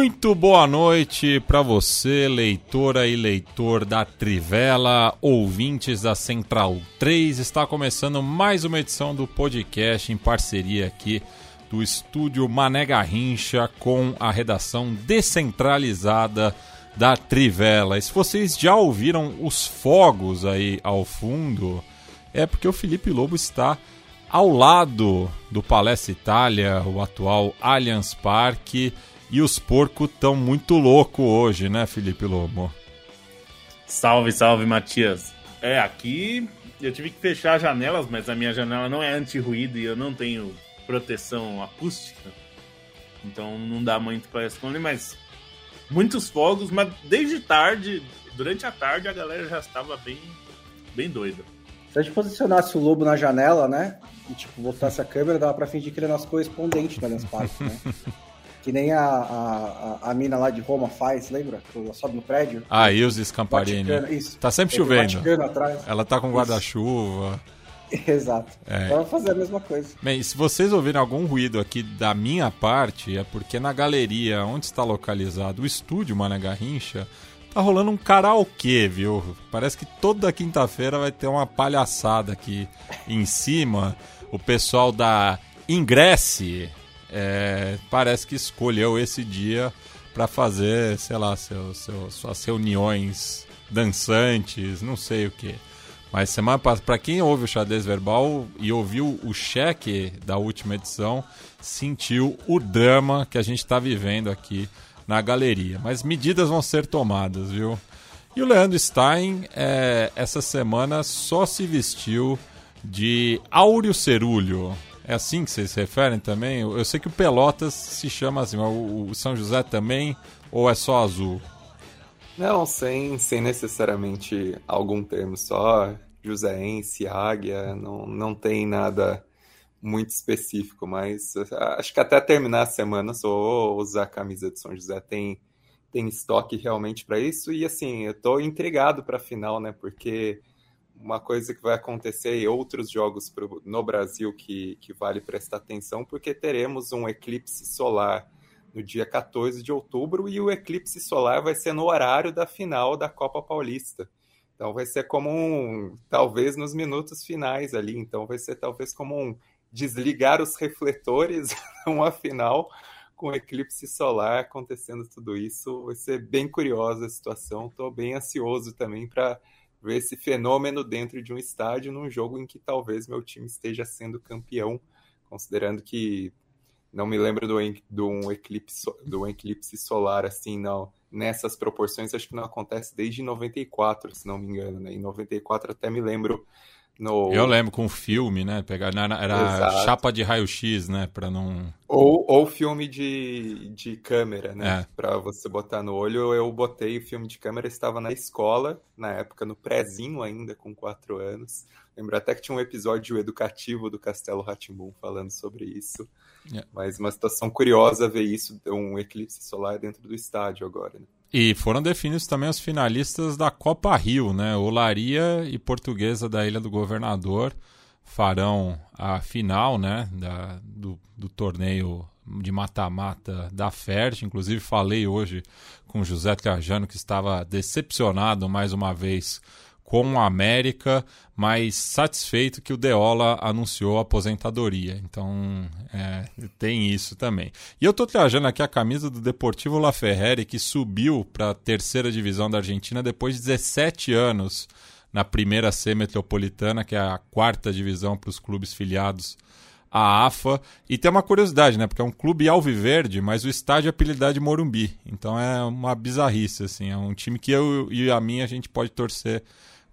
Muito boa noite para você, leitora e leitor da Trivela, ouvintes da Central 3. Está começando mais uma edição do podcast em parceria aqui do estúdio Mané Garrincha com a redação descentralizada da Trivela. E se vocês já ouviram os fogos aí ao fundo, é porque o Felipe Lobo está ao lado do Palestra Itália, o atual Allianz Parque e os porcos estão muito loucos hoje, né, Felipe Lobo? Salve, salve, Matias. É, aqui eu tive que fechar as janelas, mas a minha janela não é anti-ruído e eu não tenho proteção acústica. Então não dá muito para esconder, mas muitos fogos, mas desde tarde, durante a tarde, a galera já estava bem, bem doida. Se a gente posicionasse o lobo na janela, né? E tipo, botasse a câmera, dava pra fingir que ele é nosso correspondente da Allianz Parque, né? Que nem a, a, a, mina lá de Roma faz, lembra? Ela sobe no prédio. Ah, Ilse Scamparini. Isso. Tá sempre chovendo. Ela tá com guarda-chuva. Exato. É. Vamos fazer a mesma coisa. Bem, se vocês ouvirem algum ruído aqui da minha parte, é porque na galeria onde está localizado o estúdio Mana Garrincha, tá rolando um karaokê, viu? Parece que toda quinta-feira vai ter uma palhaçada aqui em cima. O pessoal da Ingresse, é, parece que escolheu esse dia para fazer, sei lá, seu, seu, suas reuniões dançantes, não sei o que. Mas semana passada, para quem ouve o xadrez verbal e ouviu o cheque da última edição, sentiu o drama que a gente está vivendo aqui na galeria. Mas medidas vão ser tomadas, viu? E o Leandro Stein, é, essa semana, só se vestiu de Áureo Cerulho. É assim que vocês se referem também? Eu sei que o Pelotas se chama assim, mas o São José também, ou é só azul? Não, sem, sem necessariamente algum termo, só Joséense, Águia, não, não tem nada muito específico, mas acho que até terminar a semana só usar a camisa de São José tem, tem estoque realmente para isso, e assim, eu tô intrigado para a final, né, porque uma coisa que vai acontecer em outros jogos pro, no Brasil que, que vale prestar atenção, porque teremos um eclipse solar no dia 14 de outubro e o eclipse solar vai ser no horário da final da Copa Paulista. Então vai ser como um, talvez nos minutos finais ali, então vai ser talvez como um desligar os refletores uma final com eclipse solar acontecendo tudo isso. Vai ser bem curiosa a situação. Estou bem ansioso também para ver esse fenômeno dentro de um estádio num jogo em que talvez meu time esteja sendo campeão, considerando que não me lembro do, do, um, eclipse, do um eclipse solar assim, não. Nessas proporções, acho que não acontece desde 94, se não me engano. Né? Em 94 até me lembro no... Eu lembro com filme, né? Pegar, era Exato. chapa de raio-x, né? Para não. Ou, ou filme de, de câmera, né? É. Para você botar no olho. Eu botei o filme de câmera, estava na escola, na época, no prézinho ainda, com quatro anos. Lembro até que tinha um episódio educativo do Castelo Ratimbum falando sobre isso. É. Mas uma situação curiosa ver isso, um eclipse solar dentro do estádio agora, né? E foram definidos também os finalistas da Copa Rio, né? Olaria e Portuguesa da Ilha do Governador farão a final, né? Da, do, do torneio de mata-mata da FERJ. Inclusive falei hoje com o José Trajano que estava decepcionado mais uma vez com o América, mas satisfeito que o Deola anunciou a aposentadoria. Então, é, tem isso também. E eu estou trajando aqui a camisa do Deportivo La Ferrere, que subiu para a terceira divisão da Argentina depois de 17 anos na primeira C metropolitana, que é a quarta divisão para os clubes filiados a AFA. E tem uma curiosidade, né? Porque é um clube alviverde, mas o estádio é apelidado de Morumbi. Então é uma bizarrice, assim. É um time que eu e o Yamin a gente pode torcer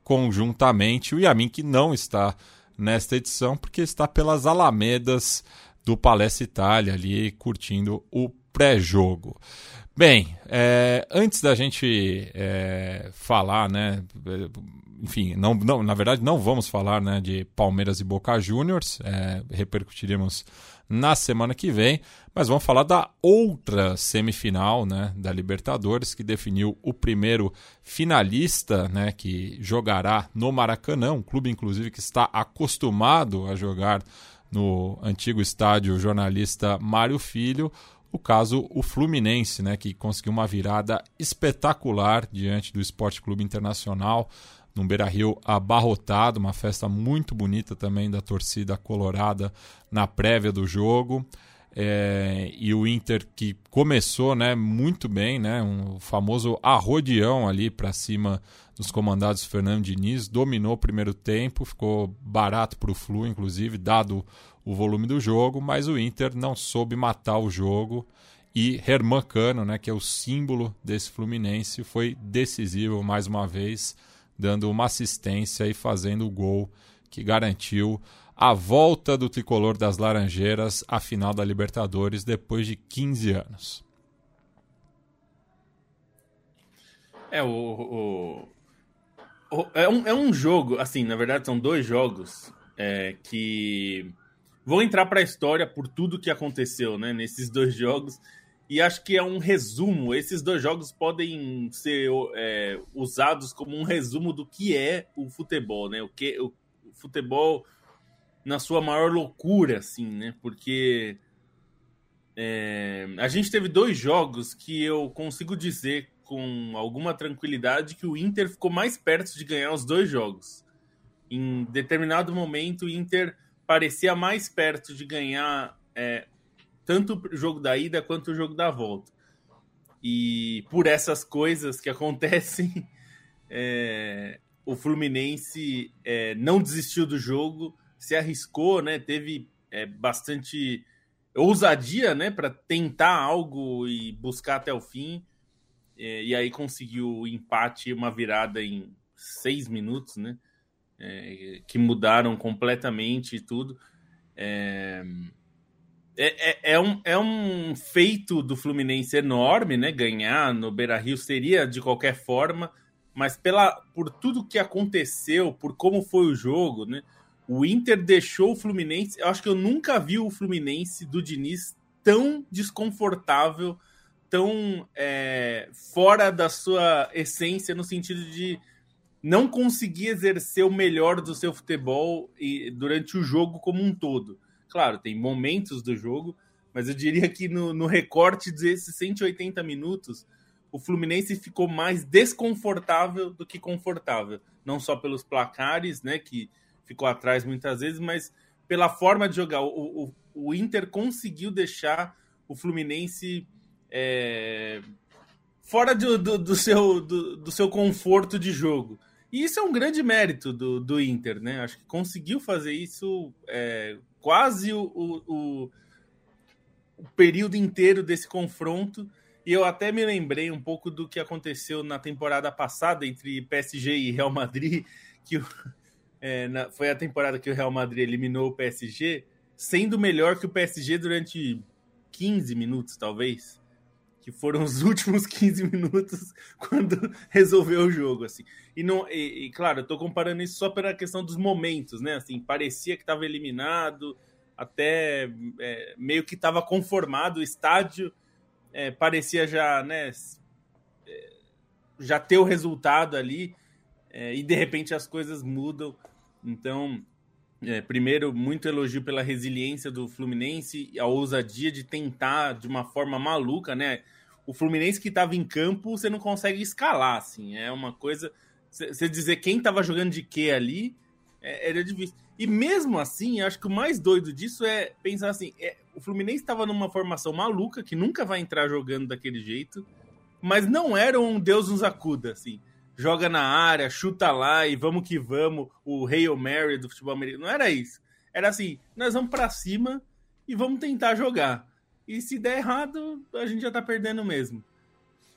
conjuntamente. O Yamin que não está nesta edição, porque está pelas alamedas do Palestra Itália ali, curtindo o pré-jogo. Bem, é, antes da gente é, falar, né? Enfim, não, não, na verdade não vamos falar né, de Palmeiras e Boca Juniors, é, repercutiremos na semana que vem, mas vamos falar da outra semifinal né, da Libertadores, que definiu o primeiro finalista né, que jogará no Maracanã, um clube inclusive que está acostumado a jogar no antigo estádio jornalista Mário Filho o caso o Fluminense, né, que conseguiu uma virada espetacular diante do Esporte Clube Internacional, num Beira-Rio abarrotado, uma festa muito bonita também da torcida colorada na prévia do jogo. É, e o Inter que começou né, muito bem, né, um famoso arrodeão ali para cima dos comandados Fernando Diniz, dominou o primeiro tempo, ficou barato para o Flu, inclusive, dado o volume do jogo, mas o Inter não soube matar o jogo e Herman Cano, né, que é o símbolo desse Fluminense, foi decisivo mais uma vez, dando uma assistência e fazendo o gol que garantiu a volta do tricolor das Laranjeiras à final da Libertadores depois de 15 anos. É, o, o, o é, um, é um jogo, assim, na verdade são dois jogos é, que vão entrar para a história por tudo que aconteceu né, nesses dois jogos. E acho que é um resumo. Esses dois jogos podem ser é, usados como um resumo do que é o futebol, né? O que o futebol na sua maior loucura, assim, né? Porque é, a gente teve dois jogos que eu consigo dizer com alguma tranquilidade que o Inter ficou mais perto de ganhar os dois jogos. Em determinado momento, o Inter parecia mais perto de ganhar é, tanto o jogo da ida quanto o jogo da volta. E por essas coisas que acontecem, é, o Fluminense é, não desistiu do jogo, se arriscou, né? Teve é, bastante ousadia, né, para tentar algo e buscar até o fim. É, e aí conseguiu o empate, uma virada em seis minutos, né? é, que mudaram completamente tudo. É, é, é, é, um, é um feito do Fluminense enorme, né? Ganhar no Beira Rio seria de qualquer forma, mas pela, por tudo que aconteceu, por como foi o jogo, né? O Inter deixou o Fluminense. Eu acho que eu nunca vi o Fluminense do Diniz tão desconfortável, tão é, fora da sua essência, no sentido de não conseguir exercer o melhor do seu futebol e, durante o jogo como um todo. Claro, tem momentos do jogo, mas eu diria que no, no recorte desses 180 minutos, o Fluminense ficou mais desconfortável do que confortável. Não só pelos placares, né, que ficou atrás muitas vezes, mas pela forma de jogar. O, o, o Inter conseguiu deixar o Fluminense é, fora do, do, do seu, do, do, seu conforto de jogo. E isso é um grande mérito do, do Inter, né? Acho que conseguiu fazer isso é, quase o, o, o, período inteiro desse confronto. E eu até me lembrei um pouco do que aconteceu na temporada passada entre PSG e Real Madrid, que é, na, foi a temporada que o Real Madrid eliminou o PSG, sendo melhor que o PSG durante 15 minutos, talvez que foram os últimos 15 minutos quando resolveu o jogo, assim. E, não, e, e, claro, eu tô comparando isso só pela questão dos momentos, né? Assim, parecia que estava eliminado, até é, meio que estava conformado, o estádio é, parecia já, né, é, já ter o resultado ali, é, e de repente as coisas mudam. Então, é, primeiro, muito elogio pela resiliência do Fluminense, a ousadia de tentar de uma forma maluca, né? O Fluminense que estava em campo, você não consegue escalar, assim. É uma coisa. Você dizer quem estava jogando de quê ali, é, era difícil. E mesmo assim, acho que o mais doido disso é pensar assim: é, o Fluminense estava numa formação maluca, que nunca vai entrar jogando daquele jeito, mas não era um Deus nos acuda, assim. Joga na área, chuta lá e vamos que vamos, o Hail Mary do futebol americano. Não era isso. era assim: nós vamos para cima e vamos tentar jogar. E se der errado, a gente já tá perdendo mesmo.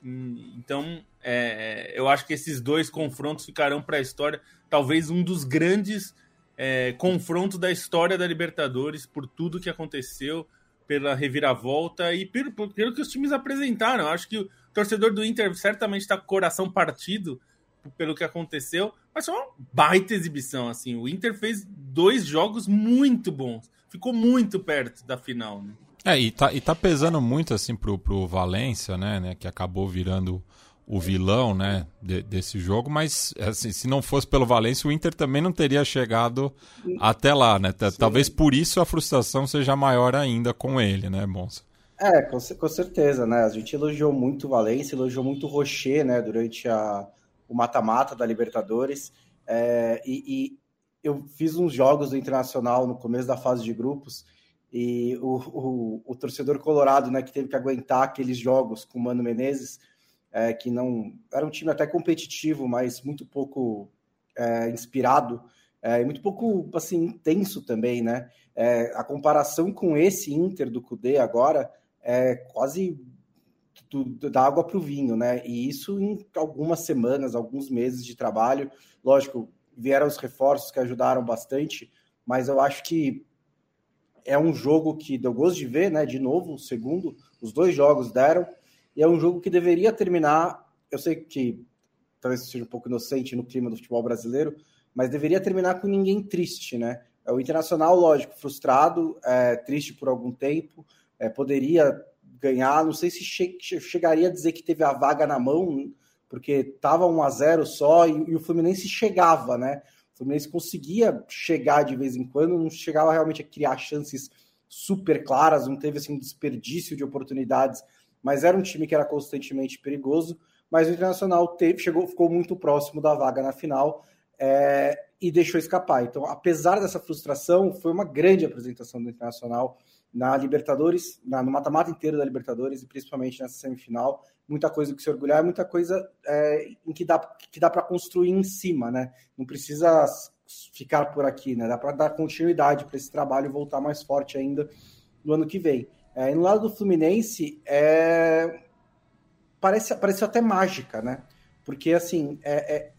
Hum, então, é, eu acho que esses dois confrontos ficarão para a história. Talvez um dos grandes é, confrontos da história da Libertadores, por tudo que aconteceu, pela reviravolta e pelo, pelo que os times apresentaram. Eu acho que o torcedor do Inter certamente está com o coração partido pelo que aconteceu, mas foi uma baita exibição. assim. O Inter fez dois jogos muito bons, ficou muito perto da final. Né? É, e tá, e tá pesando muito assim pro, pro Valência, né, né, que acabou virando o vilão, né, de, desse jogo, mas assim, se não fosse pelo Valência, o Inter também não teria chegado até lá, né? Sim. Talvez por isso a frustração seja maior ainda com ele, né, Bonsa? É, com, com certeza, né? A gente elogiou muito o Valência, elogiou muito o Rocher, né, durante a, o mata-mata da Libertadores. É, e, e, eu fiz uns jogos do Internacional no começo da fase de grupos e o, o, o, torcedor colorado, né, que teve que aguentar aqueles jogos com o Mano Menezes, é, que não era um time até competitivo, mas muito pouco é, inspirado, é, muito pouco assim intenso também, né? É, a comparação com esse Inter do Cudê agora é quase da água para o vinho, né? E isso em algumas semanas, alguns meses de trabalho. Lógico, vieram os reforços que ajudaram bastante, mas eu acho que é um jogo que deu gosto de ver, né? De novo, segundo, os dois jogos deram, e é um jogo que deveria terminar. Eu sei que talvez seja um pouco inocente no clima do futebol brasileiro, mas deveria terminar com ninguém triste, né? É o Internacional, lógico, frustrado, é, triste por algum tempo, é, poderia ganhar. Não sei se che chegaria a dizer que teve a vaga na mão, porque estava 1 a 0 só e, e, o Fluminense chegava, né? Fluminense conseguia chegar de vez em quando, não chegava realmente a criar chances super claras, não teve assim um desperdício de oportunidades, mas era um time que era constantemente perigoso. Mas o Internacional teve, chegou, ficou muito próximo da vaga na final. É, e deixou escapar. Então, apesar dessa frustração, foi uma grande apresentação do Internacional na Libertadores, na, no mata-mata inteiro da Libertadores e principalmente nessa semifinal. Muita coisa que se orgulhar, muita coisa é, em que dá, que dá para construir em cima, né? Não precisa ficar por aqui, né? Dá para dar continuidade para esse trabalho voltar mais forte ainda no ano que vem. É, no lado do Fluminense, é... parece, parece até mágica, né? Porque, assim, é, é,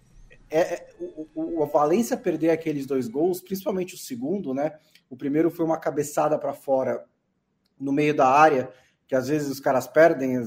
é, é o, o, Valência perder aqueles dois gols, principalmente o segundo, né? O primeiro foi uma cabeçada para fora no meio da área, que às vezes os caras perdem,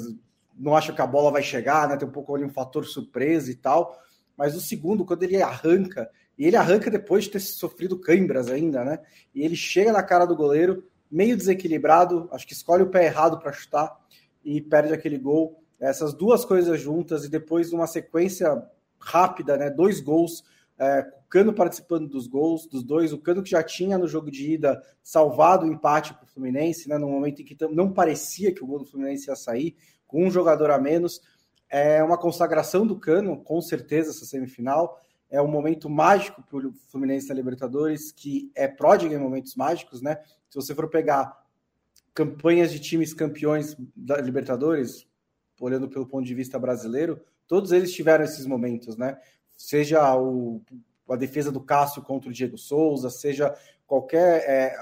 não acham que a bola vai chegar, né? Tem um pouco ali um fator surpresa e tal. Mas o segundo, quando ele arranca, e ele arranca depois de ter sofrido cãibras ainda, né? E ele chega na cara do goleiro, meio desequilibrado, acho que escolhe o pé errado para chutar e perde aquele gol. Essas duas coisas juntas e depois uma sequência rápida, né? Dois gols é, o Cano participando dos gols, dos dois, o Cano que já tinha no jogo de ida salvado o empate para o Fluminense, né, no momento em que não parecia que o gol do Fluminense ia sair, com um jogador a menos. É uma consagração do Cano, com certeza, essa semifinal. É um momento mágico para o Fluminense na Libertadores, que é pródigo em momentos mágicos, né? Se você for pegar campanhas de times campeões da Libertadores, olhando pelo ponto de vista brasileiro, todos eles tiveram esses momentos, né? seja o, a defesa do Cássio contra o Diego Souza, seja qualquer é,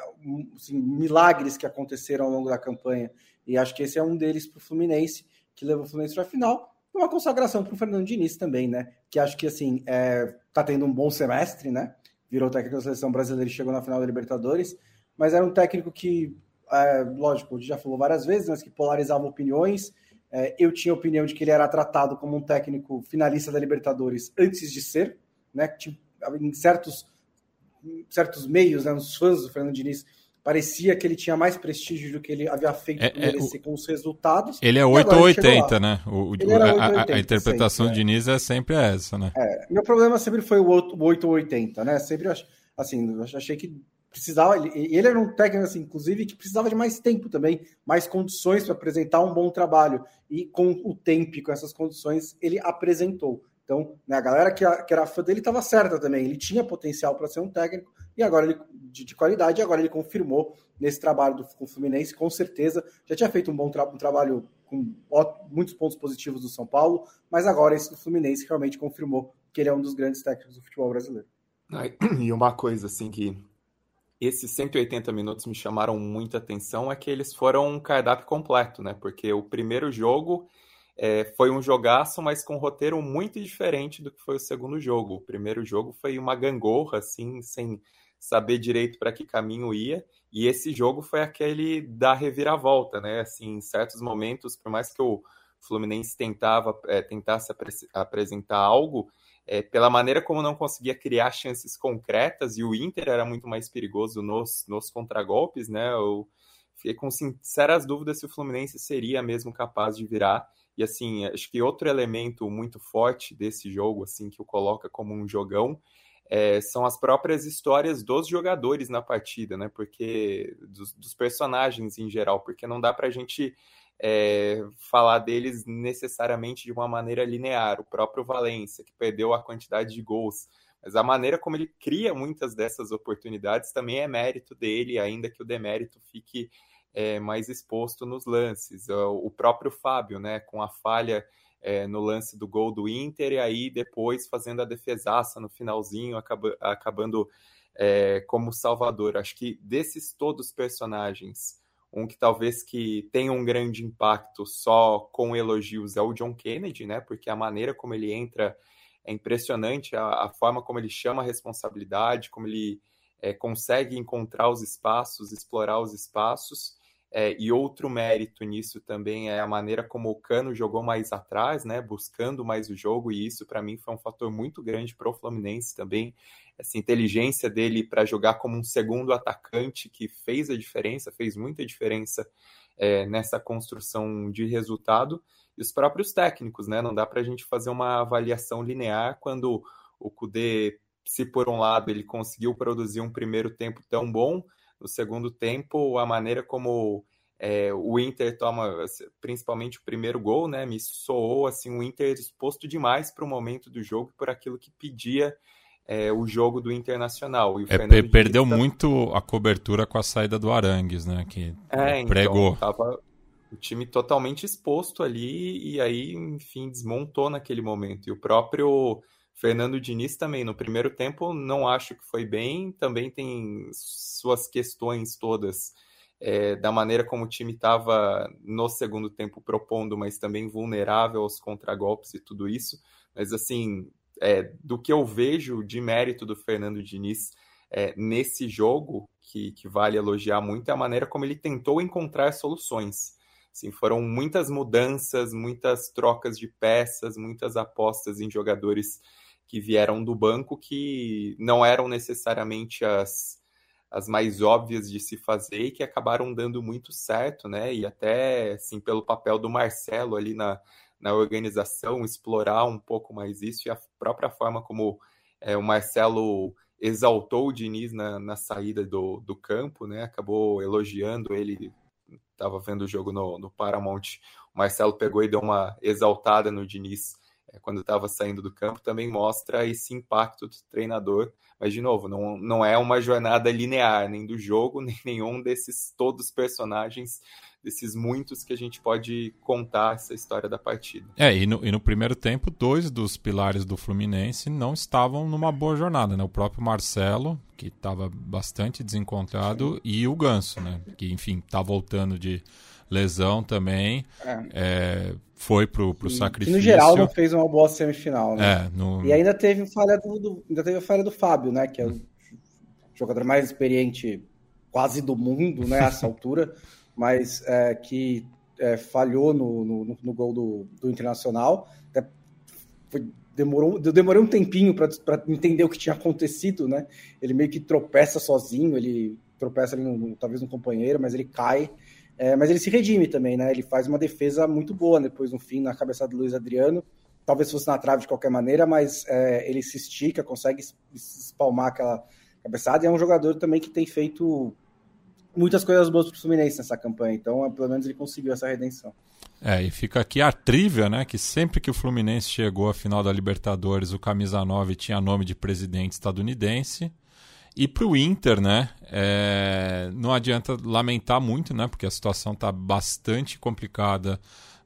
assim, milagres que aconteceram ao longo da campanha. E acho que esse é um deles para o Fluminense, que levou o Fluminense para a final. Uma consagração para o Fernando Diniz também, né? Que acho que assim é, tá tendo um bom semestre, né? Virou técnico da seleção brasileira e chegou na final da Libertadores, mas era um técnico que, é, lógico, já falou várias vezes, mas que polarizava opiniões é, eu tinha a opinião de que ele era tratado como um técnico finalista da Libertadores antes de ser, né? Em certos, certos meios, né, nos fãs do Fernando Diniz, parecia que ele tinha mais prestígio do que ele havia feito é, é, com os resultados. Ele é 8 ou 80, né? O, o, a, a, interpretação sempre, de Diniz é. é sempre essa, né? É, meu problema sempre foi o 8 ou 80, né? Sempre assim, achei que precisava, ele, ele era um técnico, assim, inclusive, que precisava de mais tempo também, mais condições para apresentar um bom trabalho. E com o tempo e com essas condições, ele apresentou. Então, né, a galera que, que era fã dele estava certa também. Ele tinha potencial para ser um técnico e agora ele de, de, qualidade. agora ele confirmou nesse trabalho do, com o Fluminense, com certeza. Já tinha feito um bom tra um trabalho com muitos pontos positivos do São Paulo, mas agora esse do Fluminense realmente confirmou que ele é um dos grandes técnicos do futebol brasileiro. E uma coisa assim que esses 180 minutos me chamaram muita atenção é que eles foram um cardápio completo, né? Porque o primeiro jogo é, foi um jogaço, mas com um roteiro muito diferente do que foi o segundo jogo. O primeiro jogo foi uma gangorra, assim, sem saber direito para que caminho ia. E esse jogo foi aquele da reviravolta, né? Assim, em certos momentos, por mais que o Fluminense tentava é, tentasse apre apresentar algo, é, pela maneira como não conseguia criar chances concretas e o Inter era muito mais perigoso nos, nos contragolpes, né? Eu fiquei com sinceras dúvidas se o Fluminense seria mesmo capaz de virar. E assim, acho que outro elemento muito forte desse jogo, assim, que o coloca como um jogão, é, são as próprias histórias dos jogadores na partida, né? Porque dos, dos personagens em geral, porque não dá para a gente é, falar deles necessariamente de uma maneira linear. O próprio Valência, que perdeu a quantidade de gols, mas a maneira como ele cria muitas dessas oportunidades também é mérito dele, ainda que o demérito fique é, mais exposto nos lances. O próprio Fábio, né, com a falha é, no lance do gol do Inter, e aí depois fazendo a defesaça no finalzinho, acaba, acabando é, como salvador. Acho que desses todos personagens, um que talvez que tenha um grande impacto só com elogios é o John Kennedy, né? Porque a maneira como ele entra é impressionante, a, a forma como ele chama a responsabilidade, como ele é, consegue encontrar os espaços, explorar os espaços. É, e outro mérito nisso também é a maneira como o Cano jogou mais atrás, né, buscando mais o jogo, e isso para mim foi um fator muito grande para o Fluminense também. Essa inteligência dele para jogar como um segundo atacante que fez a diferença, fez muita diferença é, nessa construção de resultado. E os próprios técnicos, né, não dá para a gente fazer uma avaliação linear quando o Kudê, se por um lado ele conseguiu produzir um primeiro tempo tão bom, no segundo tempo, a maneira como é, o Inter toma, principalmente o primeiro gol, né, me soou assim o Inter exposto demais para o momento do jogo e por aquilo que pedia é, o jogo do Internacional. E é, perdeu muito a cobertura com a saída do Arangues, né, que é, então, pregou. Então, tava o time totalmente exposto ali e aí, enfim, desmontou naquele momento. E o próprio Fernando Diniz também, no primeiro tempo, não acho que foi bem, também tem suas questões todas é, da maneira como o time estava no segundo tempo propondo, mas também vulnerável aos contragolpes e tudo isso. Mas, assim, é, do que eu vejo de mérito do Fernando Diniz é, nesse jogo, que, que vale elogiar muito, é a maneira como ele tentou encontrar soluções. Assim, foram muitas mudanças, muitas trocas de peças, muitas apostas em jogadores que vieram do banco que não eram necessariamente as, as mais óbvias de se fazer e que acabaram dando muito certo, né? E até, assim, pelo papel do Marcelo ali na, na organização, explorar um pouco mais isso e a própria forma como é, o Marcelo exaltou o Diniz na, na saída do, do campo, né? Acabou elogiando ele. Estava vendo o jogo no, no Paramount. O Marcelo pegou e deu uma exaltada no Diniz quando estava saindo do campo, também mostra esse impacto do treinador. Mas, de novo, não, não é uma jornada linear, nem do jogo, nem nenhum desses todos personagens, desses muitos que a gente pode contar essa história da partida. É, e no, e no primeiro tempo, dois dos pilares do Fluminense não estavam numa boa jornada, né? O próprio Marcelo, que estava bastante desencontrado, e o Ganso, né? Que, enfim, está voltando de lesão também. É. É, foi pro, pro e, sacrifício. no geral não fez uma boa semifinal, né? É, no... E ainda teve falha do, do, ainda teve a falha do Fábio, né? Que é o jogador mais experiente quase do mundo, né? A essa altura, mas é, que é, falhou no, no, no, gol do, do Internacional. Foi, demorou, demorei um tempinho para entender o que tinha acontecido, né? Ele meio que tropeça sozinho, ele tropeça ali no, talvez no companheiro, mas ele cai é, mas ele se redime também, né? Ele faz uma defesa muito boa depois no fim, na cabeçada do Luiz Adriano. Talvez fosse na trave de qualquer maneira, mas é, ele se estica, consegue espalmar aquela cabeçada. E é um jogador também que tem feito muitas coisas boas para o Fluminense nessa campanha. Então, pelo menos ele conseguiu essa redenção. É, e fica aqui a trívia, né? Que sempre que o Fluminense chegou à final da Libertadores, o camisa 9 tinha nome de presidente estadunidense. E para o Inter, né? É, não adianta lamentar muito, né? Porque a situação está bastante complicada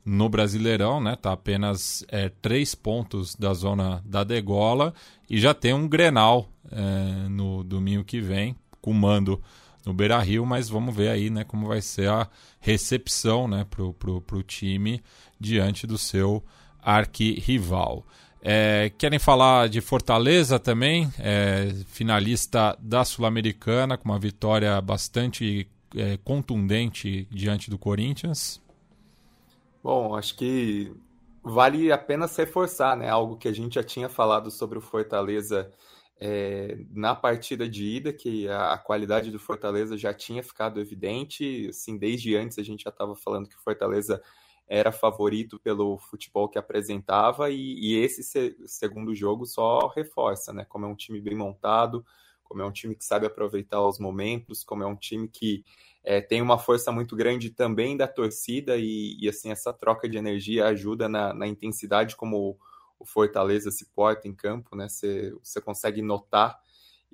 no Brasileirão, né? Tá apenas é, três pontos da zona da degola e já tem um Grenal é, no domingo que vem comando no Beira Rio, mas vamos ver aí né, como vai ser a recepção né, para o time diante do seu arquirrival. É, querem falar de Fortaleza também, é, finalista da Sul-Americana, com uma vitória bastante é, contundente diante do Corinthians? Bom, acho que vale a pena reforçar, né? Algo que a gente já tinha falado sobre o Fortaleza é, na partida de ida, que a, a, qualidade do Fortaleza já tinha ficado evidente, assim, desde antes a gente já estava falando que o Fortaleza era favorito pelo futebol que apresentava e, e esse se, segundo jogo só reforça, né? Como é um time bem montado, como é um time que sabe aproveitar os momentos, como é um time que é, tem uma força muito grande também da torcida e, e assim essa troca de energia ajuda na, na intensidade como o, Fortaleza se porta em campo, né? Você consegue notar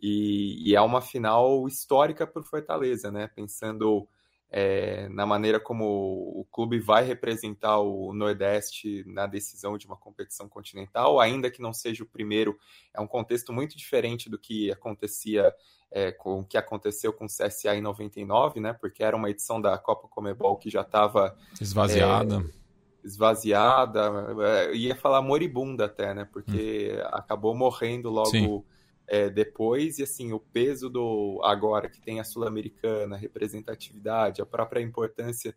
e, e, é uma final histórica para o Fortaleza, né? Pensando é, na maneira como o clube vai representar o Nordeste na decisão de uma competição continental, ainda que não seja o primeiro, é um contexto muito diferente do que acontecia é, com o que aconteceu com o CSA em 99, né? Porque era uma edição da Copa Comebol que já estava esvaziada. É, esvaziada, é, ia falar moribunda até, né? Porque hum. acabou morrendo logo Sim é, depois, e assim, o peso do agora que tem a Sul-Americana, a representatividade, a própria importância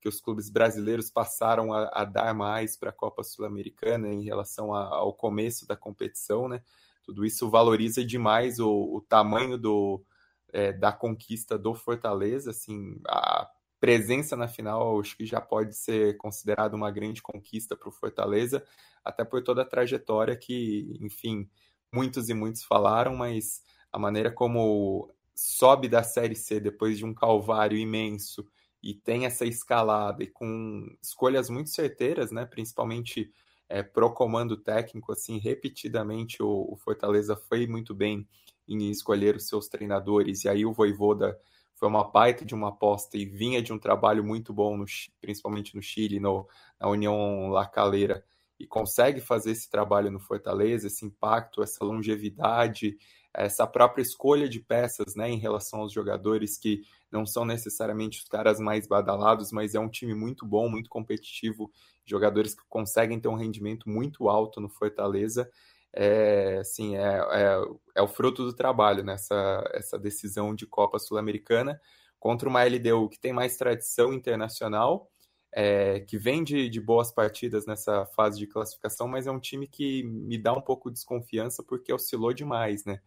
que os clubes brasileiros passaram a, a dar mais para a Copa Sul-Americana em relação a, ao começo da competição, né? Tudo isso valoriza demais o, o tamanho do, é, da conquista do Fortaleza, assim, a presença na final acho que já pode ser considerada uma grande conquista para o Fortaleza, até por toda a trajetória que, enfim, muitos e muitos falaram, mas a maneira como sobe da Série C depois de um calvário imenso e tem essa escalada e com escolhas muito certeiras, né? Principalmente é, pro comando técnico, assim, repetidamente o, o, Fortaleza foi muito bem em escolher os seus treinadores e aí o Voivoda foi uma baita de uma aposta e vinha de um trabalho muito bom, no, principalmente no Chile, no, na União La Calera e consegue fazer esse trabalho no Fortaleza, esse impacto, essa longevidade, essa própria escolha de peças, né, em relação aos jogadores que não são necessariamente os caras mais badalados, mas é um time muito bom, muito competitivo, jogadores que conseguem ter um rendimento muito alto no Fortaleza. É, assim, é, é, é o fruto do trabalho nessa essa decisão de Copa Sul-Americana contra uma LDU que tem mais tradição internacional é, que vem de, de, boas partidas nessa fase de classificação, mas é um time que me dá um pouco de desconfiança porque oscilou demais, né?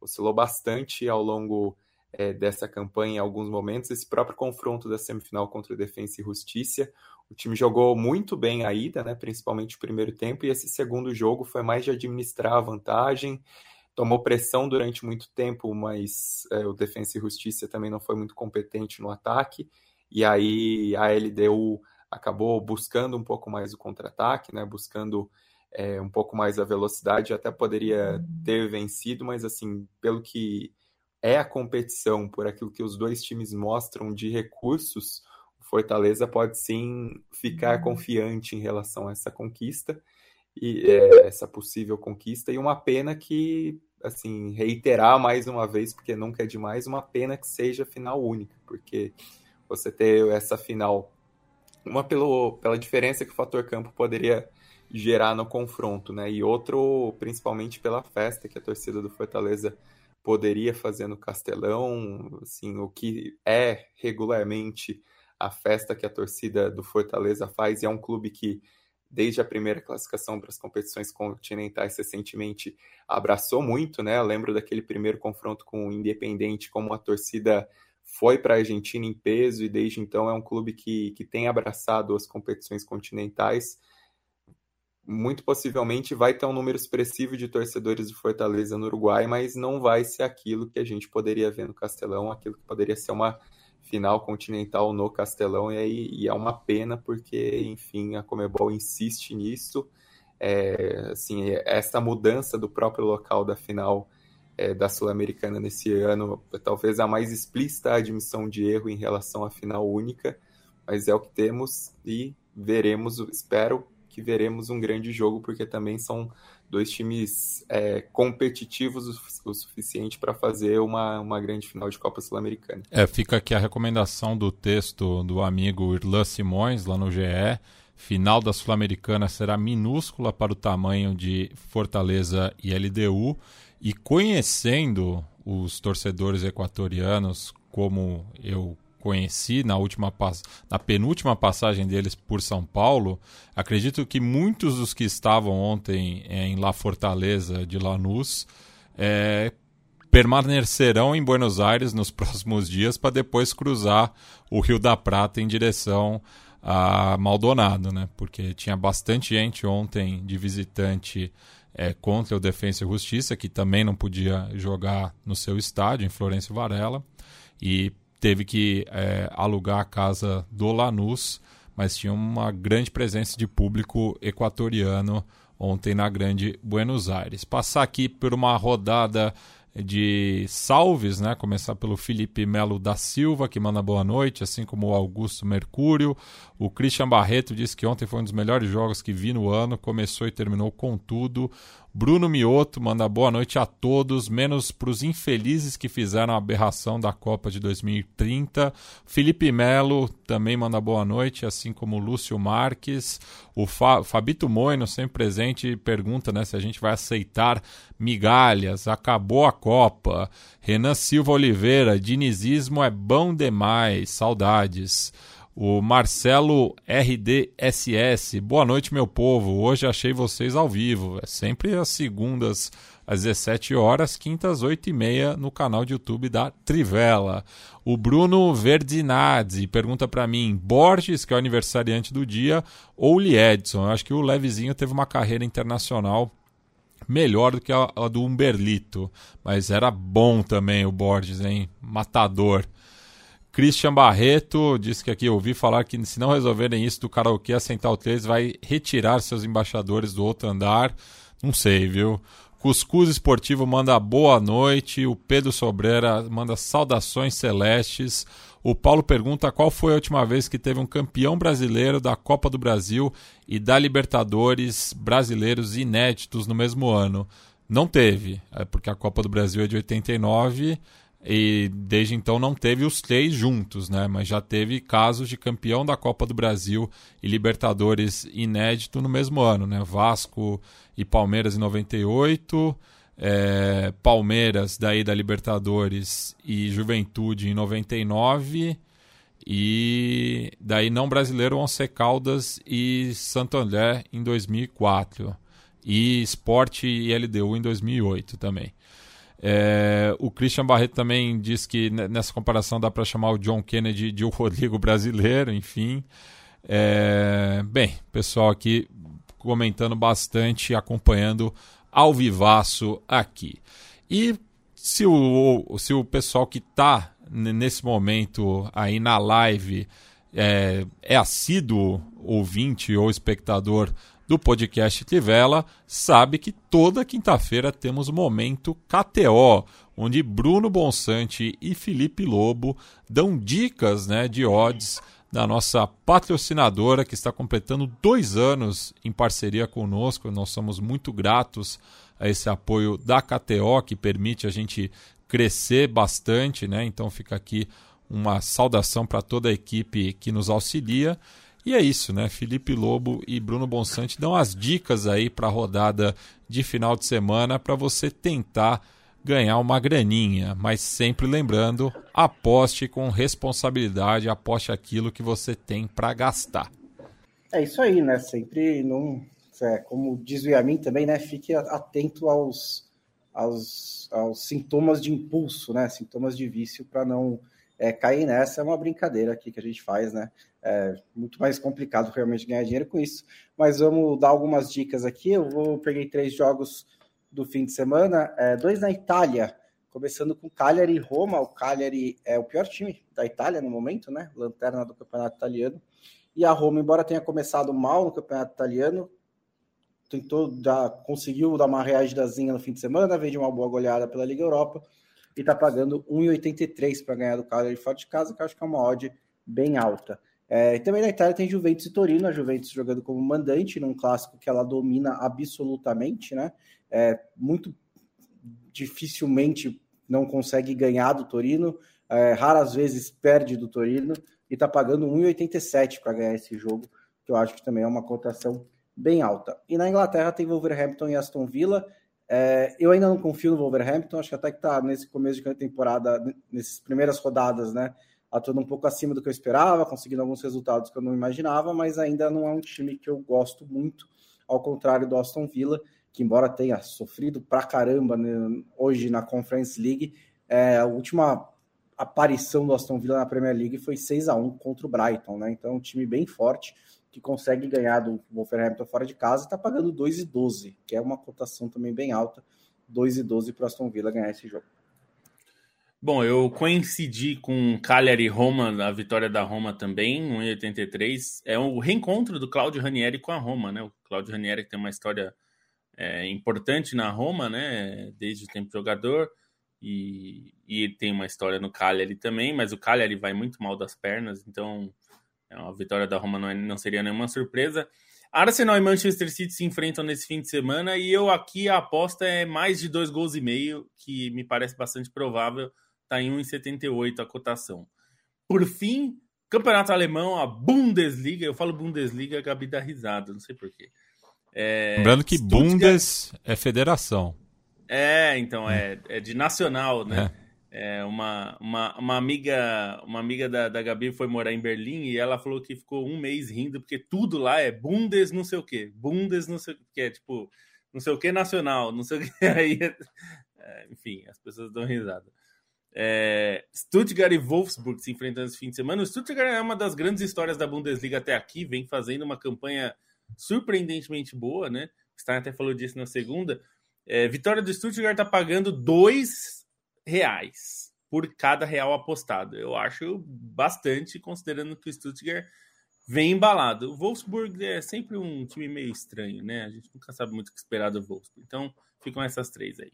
Oscilou bastante ao longo é, dessa campanha em alguns momentos. Esse próprio confronto da semifinal contra o Defensa e Justiça, o time jogou muito bem a ida, né? Principalmente o primeiro tempo, e esse segundo jogo foi mais de administrar a vantagem. Tomou pressão durante muito tempo, mas é, o Defensa e Justiça também não foi muito competente no ataque e aí a LDU acabou buscando um pouco mais o contra-ataque, né? Buscando é, um pouco mais a velocidade, até poderia ter vencido, mas assim, pelo que é a competição, por aquilo que os dois times mostram de recursos, o Fortaleza pode sim ficar confiante em relação a essa conquista e é, essa possível conquista. E uma pena que assim reiterar mais uma vez porque nunca é demais uma pena que seja final única porque você ter essa final. Uma pelo, pela diferença que o fator campo poderia gerar no confronto, né? E outro, principalmente pela festa que a torcida do Fortaleza poderia fazer no Castelão, assim, o que é regularmente a festa que a torcida do Fortaleza faz, e é um clube que desde a primeira classificação para as competições continentais recentemente abraçou muito, né? Eu lembro daquele primeiro confronto com o Independente, como a torcida foi para a Argentina em peso e desde então é um clube que, que tem abraçado as competições continentais. Muito possivelmente vai ter um número expressivo de torcedores do Fortaleza no Uruguai, mas não vai ser aquilo que a gente poderia ver no Castelão, aquilo que poderia ser uma final continental no Castelão, e, aí, e é uma pena porque, enfim, a Comebol insiste nisso. É, assim, essa mudança do próprio local da final é, da Sul-Americana nesse ano, talvez a mais explícita admissão de erro em relação à final única, mas é o que temos e veremos, espero que veremos um grande jogo, porque também são dois times é, competitivos o, suficiente para fazer uma, uma grande final de Copa Sul-Americana. É, fica aqui a recomendação do texto do amigo Irlan Simões, lá no GE. Final da Sul-Americana será minúscula para o tamanho de Fortaleza e LDU. E conhecendo os torcedores equatorianos como eu conheci na última na penúltima passagem deles por São Paulo, acredito que muitos dos que estavam ontem em La Fortaleza de Lanús é, permanecerão em Buenos Aires nos próximos dias para depois cruzar o Rio da Prata em direção a Maldonado, né? Porque tinha bastante gente ontem de visitante é, contra o Defensa e Justiça, que também não podia jogar no seu estádio, em Florencio Varela, e teve que é, alugar a casa do Lanús, mas tinha uma grande presença de público equatoriano ontem na Grande Buenos Aires. Passar aqui por uma rodada de salves, né? Começar pelo Felipe Melo da Silva, que manda boa noite, assim como o Augusto Mercúrio. O Christian Barreto disse que ontem foi um dos melhores jogos que vi no ano, começou e terminou com tudo. Bruno Mioto manda boa noite a todos, menos para os infelizes que fizeram a aberração da Copa de 2030. Felipe Melo também manda boa noite, assim como Lúcio Marques. O Fa Fabito Moino, sempre presente, pergunta né, se a gente vai aceitar migalhas. Acabou a Copa. Renan Silva Oliveira, dinizismo é bom demais, saudades. O Marcelo RDSS, boa noite, meu povo. Hoje achei vocês ao vivo. É sempre às segundas, às 17 horas, quintas, 8 e meia, no canal de YouTube da Trivela. O Bruno Verdinazzi pergunta para mim: Borges, que é o aniversariante do dia, ou Liedson? Eu acho que o Levezinho teve uma carreira internacional melhor do que a, a do Umberlito, mas era bom também o Borges, hein? Matador. Christian Barreto disse que aqui ouvi falar que se não resolverem isso do karaokê, a Central 3 vai retirar seus embaixadores do outro andar. Não sei, viu? Cuscuz Esportivo manda boa noite. O Pedro Sobreira manda saudações celestes. O Paulo pergunta qual foi a última vez que teve um campeão brasileiro da Copa do Brasil e da Libertadores brasileiros inéditos no mesmo ano. Não teve, é porque a Copa do Brasil é de 89 e desde então não teve os três juntos, né? Mas já teve casos de campeão da Copa do Brasil e Libertadores inédito no mesmo ano, né? Vasco e Palmeiras em 98, é, Palmeiras daí da Libertadores e Juventude em 99 e daí não brasileiro Once Caldas e Santo André em 2004 e Sport e LDU em 2008 também. É, o Christian Barreto também diz que nessa comparação dá para chamar o John Kennedy de o Rodrigo brasileiro, enfim. É, bem, pessoal aqui comentando bastante, acompanhando ao vivaço aqui. E se o, se o pessoal que está nesse momento aí na live é, é assíduo ouvinte ou espectador do podcast Tivela sabe que toda quinta-feira temos Momento KTO, onde Bruno Bonsante e Felipe Lobo dão dicas né, de odds da nossa patrocinadora que está completando dois anos em parceria conosco. Nós somos muito gratos a esse apoio da KTO que permite a gente crescer bastante, né? Então fica aqui uma saudação para toda a equipe que nos auxilia. E é isso, né? Felipe Lobo e Bruno Bonsante dão as dicas aí para a rodada de final de semana para você tentar ganhar uma graninha, mas sempre lembrando, aposte com responsabilidade, aposte aquilo que você tem para gastar. É isso aí, né? Sempre não, é, como diz o Yamin também, né? Fique atento aos, aos, aos sintomas de impulso, né? Sintomas de vício para não é, cair nessa é uma brincadeira aqui que a gente faz, né? É muito mais complicado realmente ganhar dinheiro com isso. Mas vamos dar algumas dicas aqui. Eu vou peguei três jogos do fim de semana, é, dois na Itália, começando com Cagliari e Roma. O Cagliari é o pior time da Itália no momento, né? Lanterna do campeonato italiano. E a Roma, embora tenha começado mal no campeonato italiano, tentou dar, conseguiu dar uma reagidazinha no fim de semana, veio de uma boa goleada pela Liga Europa e está pagando 1,83 para ganhar do Cagliari fora de casa, que eu acho que é uma odd bem alta. É, também na Itália tem Juventus e Torino, a Juventus jogando como mandante num clássico que ela domina absolutamente, né? É, muito dificilmente não consegue ganhar do Torino, é, raras vezes perde do Torino e está pagando 1,87 para ganhar esse jogo, que eu acho que também é uma cotação bem alta. E na Inglaterra tem Wolverhampton e Aston Villa. É, eu ainda não confio no Wolverhampton, acho que até que está nesse começo de temporada, nessas primeiras rodadas, né? atuando um pouco acima do que eu esperava, conseguindo alguns resultados que eu não imaginava, mas ainda não é um time que eu gosto muito, ao contrário do Aston Villa, que embora tenha sofrido pra caramba né, hoje na Conference League, é, a última aparição do Aston Villa na Premier League foi 6 a 1 contra o Brighton, né? Então, é um time bem forte que consegue ganhar do Wolverhampton fora de casa e está pagando 2,12, que é uma cotação também bem alta. 2,12 para o Aston Villa ganhar esse jogo. Bom, eu coincidi com Cagliari e Roma, a vitória da Roma também, 1,83. É o reencontro do Claudio Ranieri com a Roma, né? O Claudio Ranieri tem uma história é, importante na Roma, né? Desde o tempo de jogador. E, e tem uma história no Cagliari também, mas o Cagliari vai muito mal das pernas, então a vitória da Roma não, é, não seria nenhuma surpresa. Arsenal e Manchester City se enfrentam nesse fim de semana e eu aqui a aposta é mais de dois gols e meio, que me parece bastante provável está em 1,78 a cotação. Por fim, campeonato alemão, a Bundesliga. Eu falo Bundesliga, a Gabi dá risada, não sei porquê. É, Lembrando que Stuttgart... Bundes é federação. É, então, é, é de nacional, né? É. É, uma, uma, uma amiga uma amiga da, da Gabi foi morar em Berlim e ela falou que ficou um mês rindo porque tudo lá é Bundes não sei o que, Bundes não sei o que, é tipo não sei o que nacional, não sei o que, aí, é, enfim, as pessoas dão risada. É, Stuttgart e Wolfsburg se enfrentando esse fim de semana. O Stuttgart é uma das grandes histórias da Bundesliga até aqui, vem fazendo uma campanha surpreendentemente boa, né? Stein até falou disso na segunda. É, vitória do Stuttgart está pagando dois reais por cada real apostado. Eu acho bastante, considerando que o Stuttgart vem embalado. O Wolfsburg é sempre um time meio estranho, né? A gente nunca sabe muito o que esperar do Wolfsburg. Então, ficam essas três aí.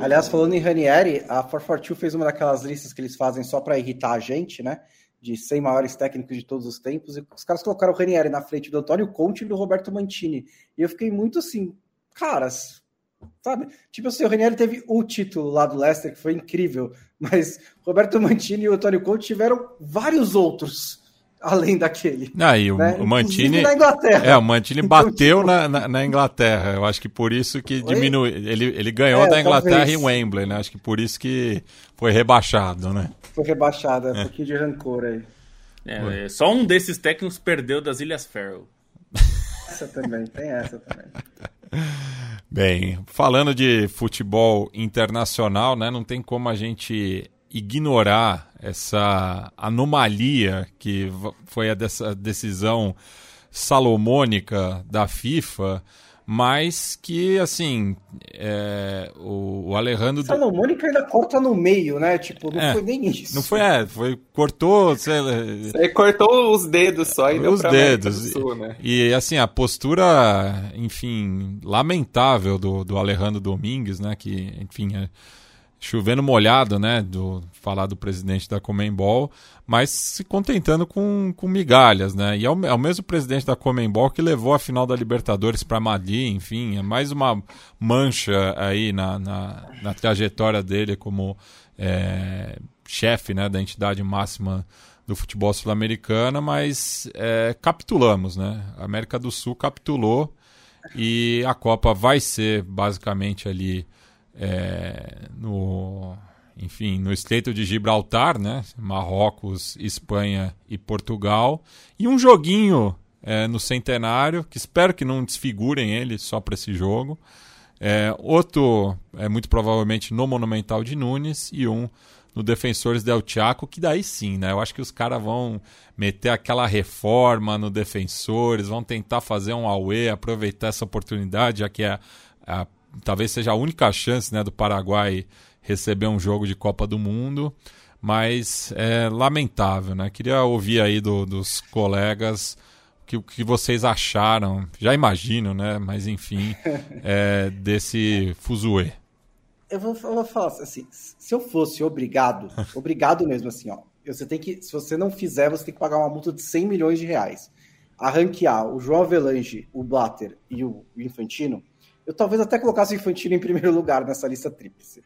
Aliás, falando em Ranieri, a 442 fez uma daquelas listas que eles fazem só para irritar a gente, né? De 100 maiores técnicos de todos os tempos. E os caras colocaram o Ranieri na frente do Antônio Conte e do Roberto Mantini. E eu fiquei muito assim, caras, sabe? Tipo assim, o Ranieri teve o título lá do Leicester, que foi incrível. Mas Roberto Mantini e o Antônio Conte tiveram vários outros além daquele. Ah, e o, né? o Mantini. Na Inglaterra. É, o Mantini então, bateu tipo... na, na, na, Inglaterra. Eu acho que por isso que diminuiu. Ele, ele ganhou é, da Inglaterra talvez. em Wembley, né? Acho que por isso que foi rebaixado, né? Foi rebaixado, é um é. pouquinho de rancor aí. É, só um desses técnicos perdeu das Ilhas Faroe. Essa também, tem essa também. Bem, falando de futebol internacional, né? Não tem como a gente ignorar essa anomalia que foi a dessa decisão salomônica da FIFA, mas que, assim, é, o, o Alejandro... Salomônica ainda corta no meio, né? Tipo, não é, foi nem isso. Não foi, é, foi, cortou... Sei, Você cortou os dedos só e deu Os dedos. Sul, né? e, assim, a postura, enfim, lamentável do, do Alejandro Domingues, né? Que, enfim... É, chovendo molhado, né, do falar do presidente da Comembol, mas se contentando com, com migalhas, né? E é o, é o mesmo presidente da Comembol que levou a final da Libertadores para Madrid, enfim, é mais uma mancha aí na, na, na trajetória dele como é, chefe, né, da entidade máxima do futebol sul-americano, mas é, capitulamos, né? A América do Sul capitulou e a Copa vai ser basicamente ali é, no, enfim, no Estreito de Gibraltar, né? Marrocos, Espanha e Portugal. E um joguinho é, no Centenário, que espero que não desfigurem ele só para esse jogo. É, outro, é, muito provavelmente, no Monumental de Nunes. E um no Defensores del Chaco, que daí sim, né? Eu acho que os caras vão meter aquela reforma no Defensores, vão tentar fazer um Aue, aproveitar essa oportunidade, já que é a talvez seja a única chance né, do Paraguai receber um jogo de Copa do Mundo, mas é lamentável, né? Queria ouvir aí do, dos colegas o que, que vocês acharam, já imagino, né? Mas enfim, é, desse fuzuê. Eu vou, eu vou falar assim, se eu fosse obrigado, obrigado mesmo assim, ó, você tem que, se você não fizer, você tem que pagar uma multa de 100 milhões de reais. A ranquear o João Avelange, o Blatter e o Infantino, eu talvez até colocasse o Infantino em primeiro lugar nessa lista tríplice.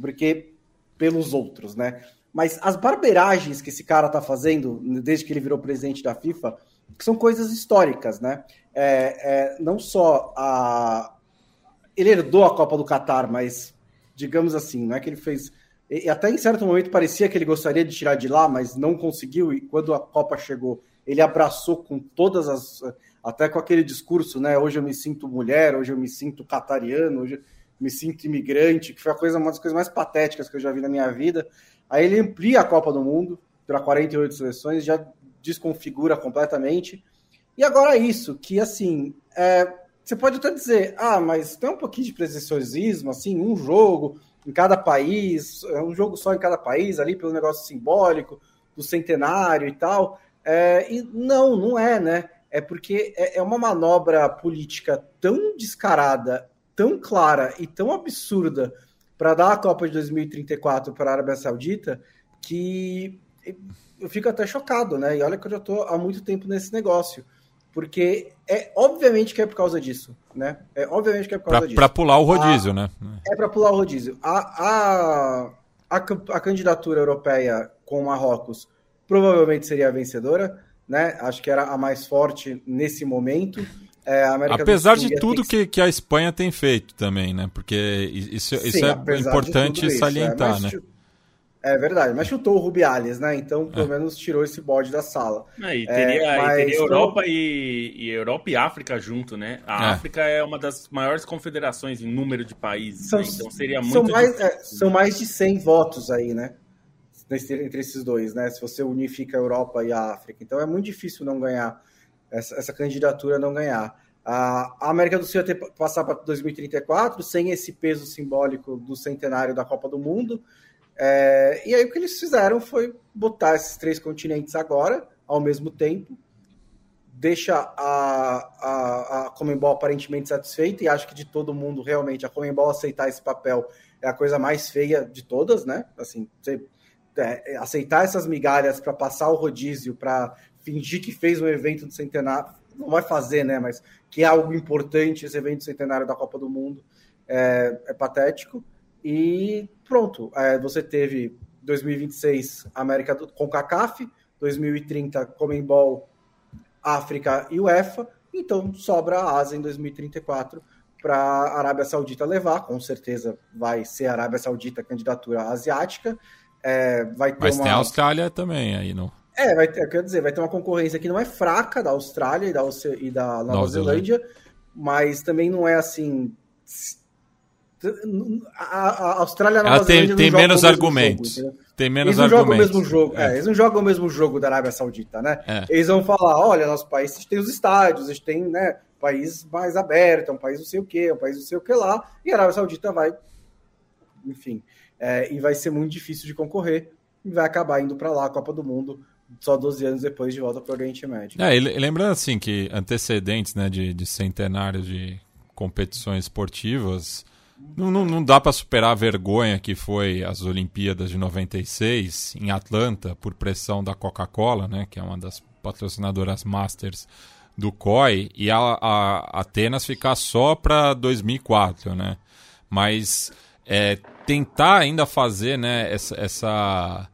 Porque pelos outros, né? Mas as barbeiragens que esse cara tá fazendo, desde que ele virou presidente da FIFA, são coisas históricas, né? É, é, não só a. Ele herdou a Copa do Catar, mas, digamos assim, não é que ele fez. E até em certo momento parecia que ele gostaria de tirar de lá, mas não conseguiu, e quando a Copa chegou, ele abraçou com todas as. Até com aquele discurso, né? Hoje eu me sinto mulher, hoje eu me sinto catariano, hoje eu me sinto imigrante, que foi a coisa, uma das coisas mais patéticas que eu já vi na minha vida. Aí ele amplia a Copa do Mundo para 48 seleções, já desconfigura completamente. E agora isso, que assim, é, você pode até dizer, ah, mas tem um pouquinho de presenciosismo, assim, um jogo em cada país, é um jogo só em cada país, ali pelo negócio simbólico, do centenário e tal. É, e não, não é, né? É porque é, é uma manobra política tão descarada, tão clara e tão absurda para dar a Copa de 2034 para a Arábia Saudita que eu fico até chocado, né? E olha que eu já estou há muito tempo nesse negócio. Porque é obviamente que é por causa disso, né? É obviamente que é por causa pra, disso. Para pular o rodízio, a, né? É para pular o rodízio. A, a, a, a candidatura europeia com o Marrocos provavelmente seria a vencedora, né? Acho que era a mais forte nesse momento. É, Apesar de tudo que, que a Espanha tem feito também, né? Porque isso, Sim, isso é importante salientar, isso, é, né? É verdade, mas chutou o Rubiales, né? Então, pelo é. menos tirou esse bode da sala. É, e teria, é, mas... e teria Europa e, e, Europa e África junto, né? A é. África é uma das maiores confederações em número de países, são, né? então seria muito. São mais, é, são mais de 100 votos aí, né? Entre esses dois, né? Se você unifica a Europa e a África. Então é muito difícil não ganhar, essa, essa candidatura não ganhar. A América do Sul ia ter passar para 2034 sem esse peso simbólico do centenário da Copa do Mundo. É, e aí o que eles fizeram foi botar esses três continentes agora, ao mesmo tempo, deixa a, a, a Comembol aparentemente satisfeita e acho que de todo mundo realmente a Comembol aceitar esse papel é a coisa mais feia de todas, né? Assim, você, é, aceitar essas migalhas para passar o rodízio, para fingir que fez um evento do centenário, não vai fazer, né? Mas que é algo importante esse evento centenário da Copa do Mundo é, é patético. E pronto, é, você teve 2026 América do, com CACAF, 2030 Comembol, África e UEFA, então sobra a Ásia em 2034 para a Arábia Saudita levar, com certeza vai ser a Arábia Saudita candidatura asiática, é, vai ter Mas uma... tem a Austrália também aí, não? É, vai ter, quer dizer, vai ter uma concorrência que não é fraca da Austrália e da, e da Nova, Nova Zelândia, Zelândia, mas também não é assim a, Austrália Nova tem, tem menos argumentos. Jogo, tem menos eles não argumentos. Jogam o mesmo jogo. É. É, eles não jogam o mesmo jogo da Arábia Saudita, né? É. Eles vão falar: olha, nosso país tem os estádios, a gente tem né, um país mais aberto, um país não sei o quê, um país não sei o que lá, e a Arábia Saudita vai. Enfim. É, e vai ser muito difícil de concorrer e vai acabar indo para lá, a Copa do Mundo, só 12 anos depois de volta para o Oriente Médio. É, e lembrando assim que antecedentes né, de, de centenários de competições esportivas não, não, não dá para superar a vergonha que foi as Olimpíadas de 96 em Atlanta por pressão da Coca-Cola, né, que é uma das patrocinadoras masters do COI, e a, a Atenas ficar só para 2004, né? Mas é, tentar ainda fazer né, essa, essa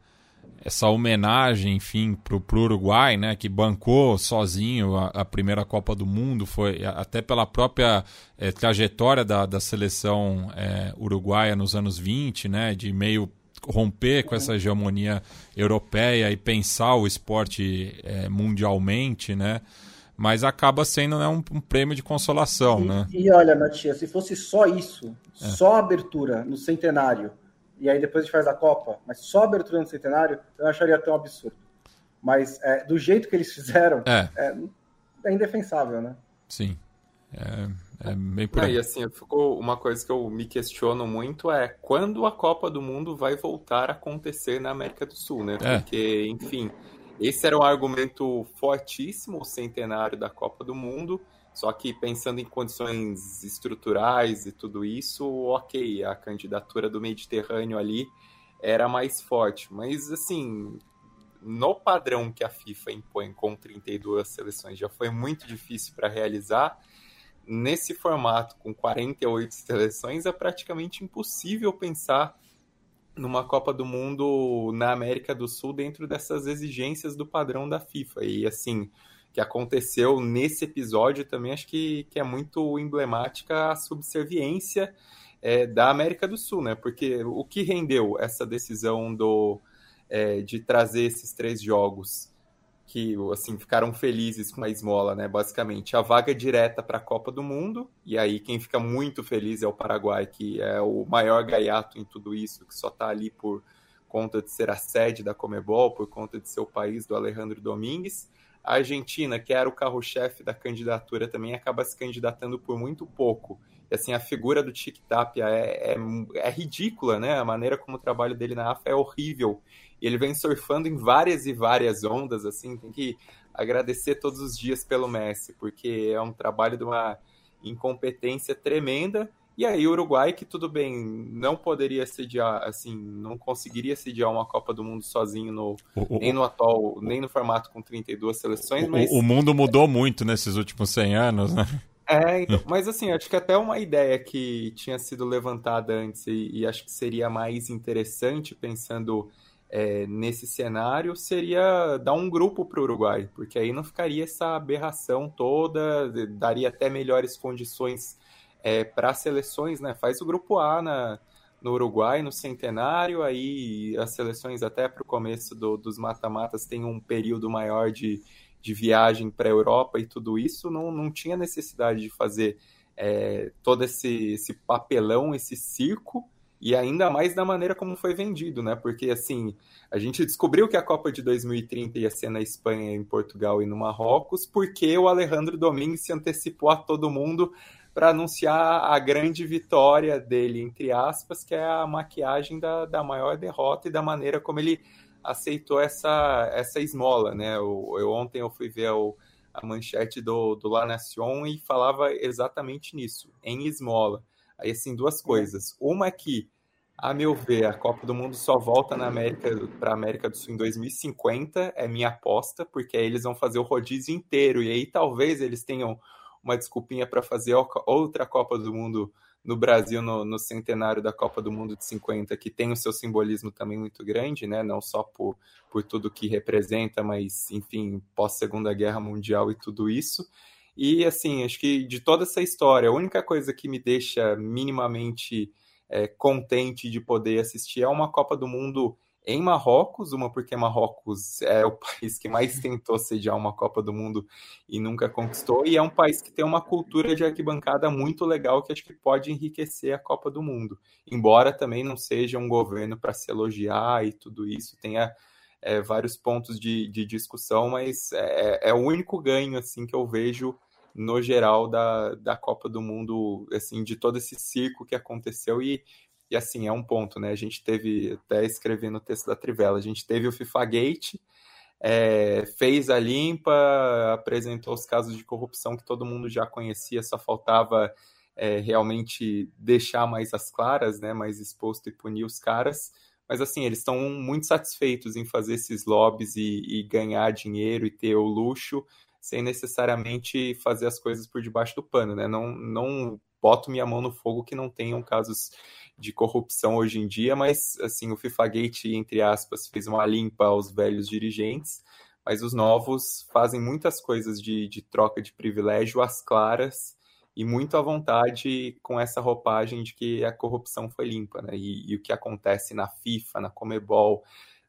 essa homenagem, enfim, pro, Uruguai, né, que bancou sozinho a, a primeira Copa do Mundo, foi até pela própria é, trajetória da, da seleção é, uruguaia nos anos 20, né, de meio romper com essa hegemonia europeia e pensar o esporte é, mundialmente, né, mas acaba sendo né, um, um, prêmio de consolação, e, né. E olha, Matias, se fosse só isso, é. só a abertura no centenário e aí depois a gente faz a Copa, mas só a abertura no centenário, eu acharia tão absurdo. Mas é, do jeito que eles fizeram, é, é, é indefensável, né? Sim. É, é bem por aí. e assim, ficou uma coisa que eu me questiono muito é quando a Copa do Mundo vai voltar a acontecer na América do Sul, né? É. Porque, enfim, esse era um argumento fortíssimo, o centenário da Copa do Mundo. Só que pensando em condições estruturais e tudo isso, ok, a candidatura do Mediterrâneo ali era mais forte. Mas assim, no padrão que a FIFA impõe com 32 seleções já foi muito difícil para realizar, nesse formato com 48 seleções é praticamente impossível pensar numa Copa do Mundo na América do Sul dentro dessas exigências do padrão da FIFA. E assim, que aconteceu nesse episódio também acho que, que é muito emblemática a subserviência é, da América do Sul, né? Porque o que rendeu essa decisão do, é, de trazer esses três jogos que assim ficaram felizes com a esmola, né? Basicamente, a vaga direta para a Copa do Mundo, e aí quem fica muito feliz é o Paraguai, que é o maior gaiato em tudo isso, que só está ali por conta de ser a sede da Comebol, por conta de ser o país do Alejandro Domingues. A Argentina, que era o carro-chefe da candidatura, também acaba se candidatando por muito pouco. E assim, a figura do Tic Tapia é, é, é ridícula, né? A maneira como o trabalho dele na AFA é horrível e ele vem surfando em várias e várias ondas, assim, tem que agradecer todos os dias pelo Messi, porque é um trabalho de uma incompetência tremenda. E aí o Uruguai, que tudo bem, não poderia sediar, assim, não conseguiria sediar uma Copa do Mundo sozinho no, o, nem no atual, nem no formato com 32 seleções, o, mas... O mundo mudou muito nesses últimos 100 anos, né? É, então, mas assim, acho que até uma ideia que tinha sido levantada antes e, e acho que seria mais interessante pensando é, nesse cenário seria dar um grupo para o Uruguai, porque aí não ficaria essa aberração toda, daria até melhores condições é, para seleções, né? Faz o grupo A na, no Uruguai, no centenário, aí as seleções até para o começo do, dos mata-matas tem um período maior de, de viagem para a Europa e tudo isso, não, não tinha necessidade de fazer é, todo esse, esse papelão, esse circo, e ainda mais da maneira como foi vendido, né? Porque assim, a gente descobriu que a Copa de 2030 ia ser na Espanha, em Portugal e no Marrocos, porque o Alejandro Domingues se antecipou a todo mundo para anunciar a grande vitória dele, entre aspas, que é a maquiagem da, da maior derrota e da maneira como ele aceitou essa, essa esmola, né? Eu, eu ontem eu fui ver o, a manchete do, do La Nation e falava exatamente nisso, em esmola. Aí, assim, duas coisas. Uma é que, a meu ver, a Copa do Mundo só volta na América para a América do Sul em 2050, é minha aposta, porque aí eles vão fazer o rodízio inteiro, e aí talvez eles tenham uma desculpinha para fazer outra Copa do Mundo no Brasil no, no, centenário da Copa do Mundo de 50, que tem o seu simbolismo também muito grande, né? Não só por, por tudo que representa, mas, enfim, pós-Segunda Guerra Mundial e tudo isso. E assim, acho que de toda essa história, a única coisa que me deixa minimamente é, contente de poder assistir é uma Copa do Mundo em Marrocos, uma porque Marrocos é o país que mais tentou sediar uma Copa do Mundo e nunca conquistou, e é um país que tem uma cultura de arquibancada muito legal que acho que pode enriquecer a Copa do Mundo. Embora também não seja um governo para se elogiar e tudo isso, tenha é, vários pontos de, de discussão, mas é, é, o único ganho assim que eu vejo no geral da, da Copa do Mundo, assim, de todo esse circo que aconteceu e, e assim, é um ponto, né? A gente teve, até escrevendo o texto da Trivela, a gente teve o FIFA Gate, é, fez a limpa, apresentou os casos de corrupção que todo mundo já conhecia, só faltava é, realmente deixar mais as claras, né? Mais exposto e punir os caras mas assim, eles estão muito satisfeitos em fazer esses lobbies e, e, ganhar dinheiro e ter o luxo sem necessariamente fazer as coisas por debaixo do pano, né? Não, não boto minha mão no fogo que não tenham casos de corrupção hoje em dia, mas assim, o FIFA Gate, entre aspas, fez uma limpa aos velhos dirigentes, mas os novos fazem muitas coisas de, de troca de privilégio às claras e muito à vontade com essa roupagem de que a corrupção foi limpa, né? E, e o que acontece na FIFA, na Comebol,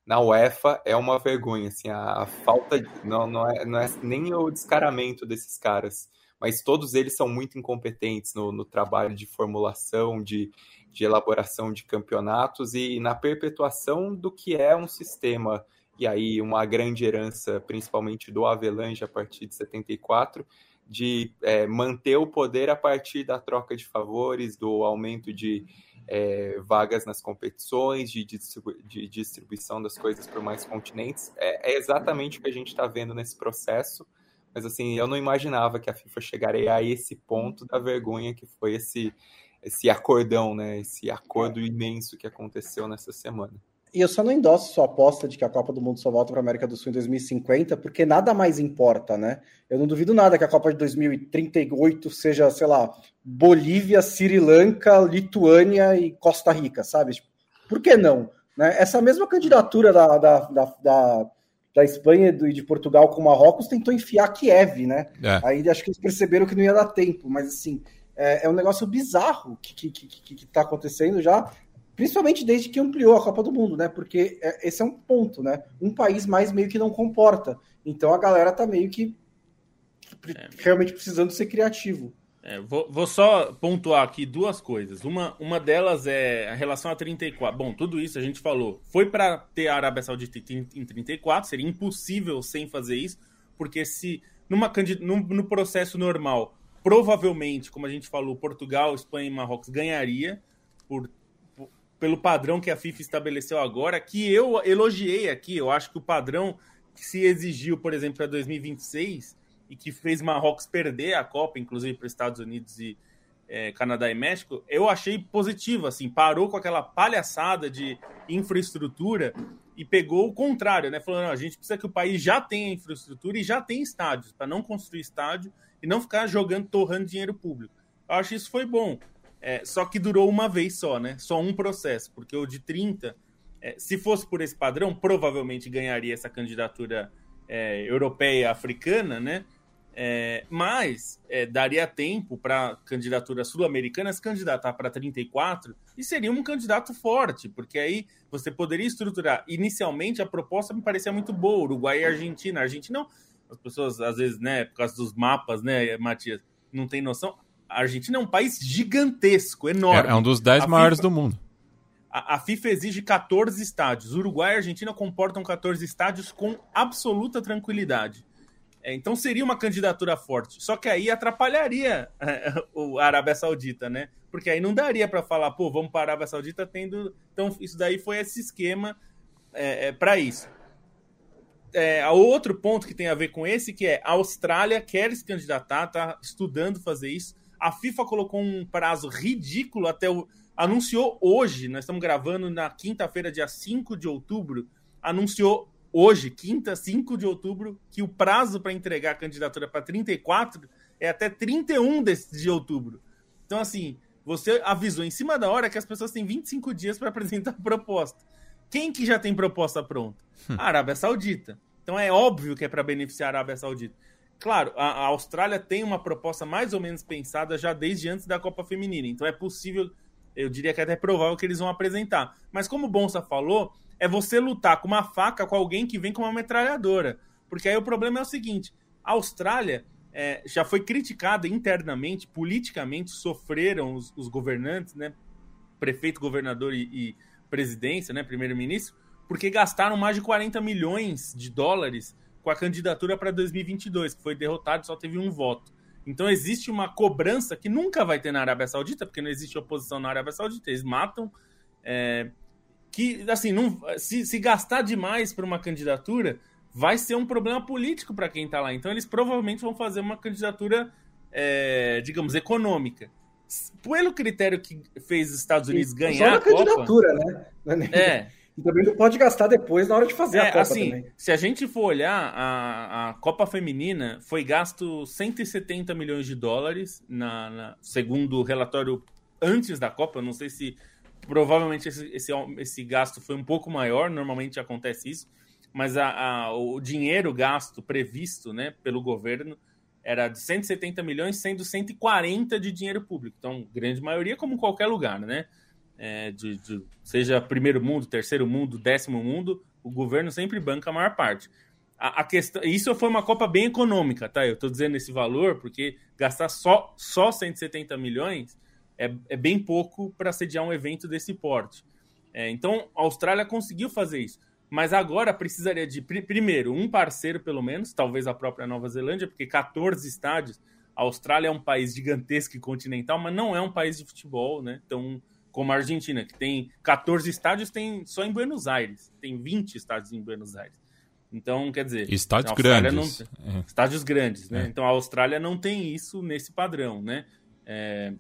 na UEFA é uma vergonha, assim, a, a falta de, não, não, é, não é nem o descaramento desses caras, mas todos eles são muito incompetentes no, no trabalho de formulação, de, de elaboração de campeonatos e na perpetuação do que é um sistema. E aí uma grande herança, principalmente do Avelange a partir de 74, de é, manter o poder a partir da troca de favores, do aumento de é, vagas nas competições, de, distribu de, distribuição das coisas por mais continentes. É, é exatamente o que a gente está vendo nesse processo. Mas assim, eu não imaginava que a FIFA chegaria a esse ponto da vergonha que foi esse esse acordão, né? Esse acordo imenso que aconteceu nessa semana. E eu só não endosso sua aposta de que a Copa do Mundo só volta para a América do Sul em 2050, porque nada mais importa, né? Eu não duvido nada que a Copa de 2038 seja, sei lá, Bolívia, Sri Lanka, Lituânia e Costa Rica, sabe? Por que não? Né? Essa mesma candidatura da, da, da, da, da Espanha e de Portugal com o Marrocos tentou enfiar Kiev, né? É. Aí acho que eles perceberam que não ia dar tempo, mas assim, é, é um negócio bizarro que, que, que, que, que tá acontecendo já Principalmente desde que ampliou a Copa do Mundo, né? Porque é, esse é um ponto, né? Um país mais meio que não comporta. Então a galera tá meio que é. realmente precisando ser criativo. É, vou, vou, só pontuar aqui duas coisas. Uma, uma delas é a relação a 34. Bom, tudo isso a gente falou. Foi para ter a Arábia Saudita em 34, seria impossível sem fazer isso, porque se numa, no, no processo normal, provavelmente, como a gente falou, Portugal, Espanha e Marrocos ganharia por pelo padrão que a FIFA estabeleceu agora, que eu elogiei aqui. Eu acho que o padrão que se exigiu, por exemplo, para 2026 e que fez Marrocos perder a Copa, inclusive para os Estados Unidos e é, Canadá e México, eu achei positivo. Assim, parou com aquela palhaçada de infraestrutura e pegou o contrário, né? Falando, a gente precisa que o país já tenha infraestrutura e já tenha estádios, para não construir estádio e não ficar jogando, torrando dinheiro público. Eu acho que isso foi bom. É, só que durou uma vez só, né? Só um processo, porque o de 30, é, se fosse por esse padrão, provavelmente ganharia essa candidatura é, europeia africana, né? É, mas é, daria tempo para candidatura sul-americana se candidatar para 34 e seria um candidato forte, porque aí você poderia estruturar. Inicialmente a proposta me parecia muito boa, Uruguai e Argentina. Argentina não, as pessoas às vezes, né, por causa dos mapas, né, Matias, não tem noção a Argentina é um país gigantesco, enorme. É, é um dos 10 maiores FIFA, do mundo. A, a, FIFA exige 14 estádios. Uruguai e Argentina comportam 14 estádios com absoluta tranquilidade. É, então seria uma candidatura forte. Só que aí atrapalharia o Arábia Saudita, né? Porque aí não daria para falar, pô, vamos para a Arábia Saudita tendo. Então isso daí foi esse esquema é, é para isso. É, outro ponto que tem a ver com esse, que é a Austrália quer se candidatar, tá estudando fazer isso. A FIFA colocou um prazo ridículo até o. Anunciou hoje, nós estamos gravando na quinta-feira, dia 5 de outubro. Anunciou hoje, quinta, 5 de outubro, que o prazo para entregar a candidatura para 34 é até 31 de, de outubro. Então, assim, você avisou em cima da hora que as pessoas têm 25 dias para apresentar a proposta. Quem que já tem proposta pronta? Hum. A Arábia Saudita. Então é óbvio que é para beneficiar a Arábia Saudita. Claro, a, a, Austrália tem uma proposta mais ou menos pensada já desde antes da Copa Feminina, então é possível, eu diria que é até provável que eles vão apresentar. Mas como o Bonsa falou, é você lutar com uma faca com alguém que vem com uma metralhadora. Porque aí o problema é o seguinte: a Austrália é, já foi criticada internamente, politicamente, sofreram os, os governantes, né? Prefeito, governador e, e presidência, né? Primeiro-ministro, porque gastaram mais de 40 milhões de dólares com a candidatura para 2022, que foi derrotado e só teve um voto. Então existe uma cobrança que nunca vai ter na Arábia Saudita, porque não existe oposição na Arábia Saudita, eles matam. É, que, assim, não, se, se gastar demais para uma candidatura, vai ser um problema político para quem está lá. Então eles provavelmente vão fazer uma candidatura, é, digamos, econômica. Pelo critério que fez os Estados Unidos ganhar. Só na candidatura, né? É. E também não pode gastar depois na hora de fazer é, a Copa assim, também. Se a gente for olhar, a, a Copa Feminina foi gasto 170 milhões de dólares, na, na, segundo o relatório antes da Copa. Não sei se provavelmente esse, esse, esse gasto foi um pouco maior, normalmente acontece isso, mas a, a, o dinheiro gasto previsto né, pelo governo era de 170 milhões, sendo 140 de dinheiro público. Então, grande maioria, como em qualquer lugar, né? É, de, de, seja primeiro mundo, terceiro mundo, décimo mundo, o governo sempre banca a maior parte. A, a questão, isso foi uma Copa bem econômica, tá? Eu estou dizendo esse valor porque gastar só, só 170 milhões é, é bem pouco para sediar um evento desse porte. É, então, a Austrália conseguiu fazer isso. Mas agora precisaria de, primeiro, um parceiro, pelo menos, talvez a própria Nova Zelândia, porque 14 estádios. A Austrália é um país gigantesco e continental, mas não é um país de futebol, né? Então, como a Argentina, que tem 14 estádios, tem só em Buenos Aires. Tem 20 estádios em Buenos Aires. Então, quer dizer. Estádios grandes. Não, é. Estádios grandes, né? É. Então a Austrália não tem isso nesse padrão, né? É,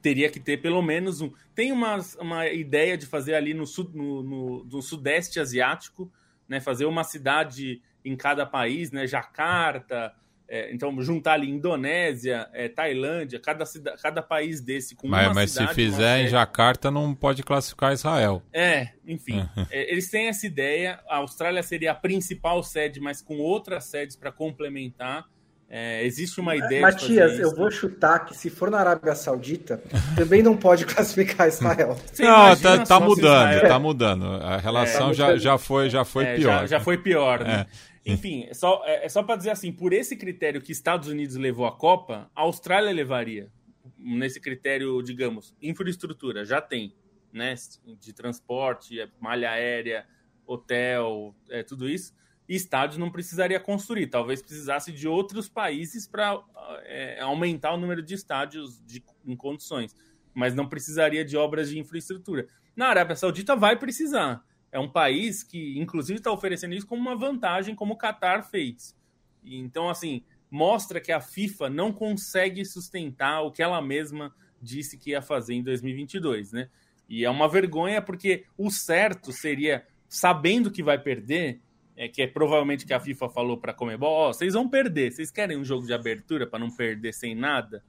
teria que ter pelo menos um. Tem uma, uma ideia de fazer ali no, sud, no, no, no Sudeste Asiático, né? Fazer uma cidade em cada país, né? Jacarta, é, então, juntar ali Indonésia, é, Tailândia, cada, cada país desse com mas, uma mas cidade... Mas se fizer em Jacarta, não pode classificar Israel. É, enfim. é, eles têm essa ideia. A Austrália seria a principal sede, mas com outras sedes para complementar. É, existe uma ideia. Matias, eu vou chutar que se for na Arábia Saudita, também não pode classificar Israel. Você não, tá, tá mudando, Israel... tá mudando. A relação é, já, já foi, já foi é, pior. Já, já, foi pior, né? Enfim, é só, é, é só para dizer assim, por esse critério que Estados Unidos levou a Copa, a Austrália levaria. Nesse critério, digamos, infraestrutura, já tem, né? De transporte, malha aérea, hotel, é, tudo isso. E estádios não precisaria construir, talvez precisasse de outros países para é, aumentar o número de estádios de, em condições, mas não precisaria de obras de infraestrutura. Na Arábia Saudita vai precisar é um país que, inclusive, está oferecendo isso como uma vantagem, como o Qatar fez. Então, assim, mostra que a FIFA não consegue sustentar o que ela mesma disse que ia fazer em 2022, né? E é uma vergonha porque o certo seria, sabendo que vai perder, é, que é provavelmente que a FIFA falou para a Comebol, ó, oh, vocês vão perder, vocês querem um jogo de abertura para não perder sem nada?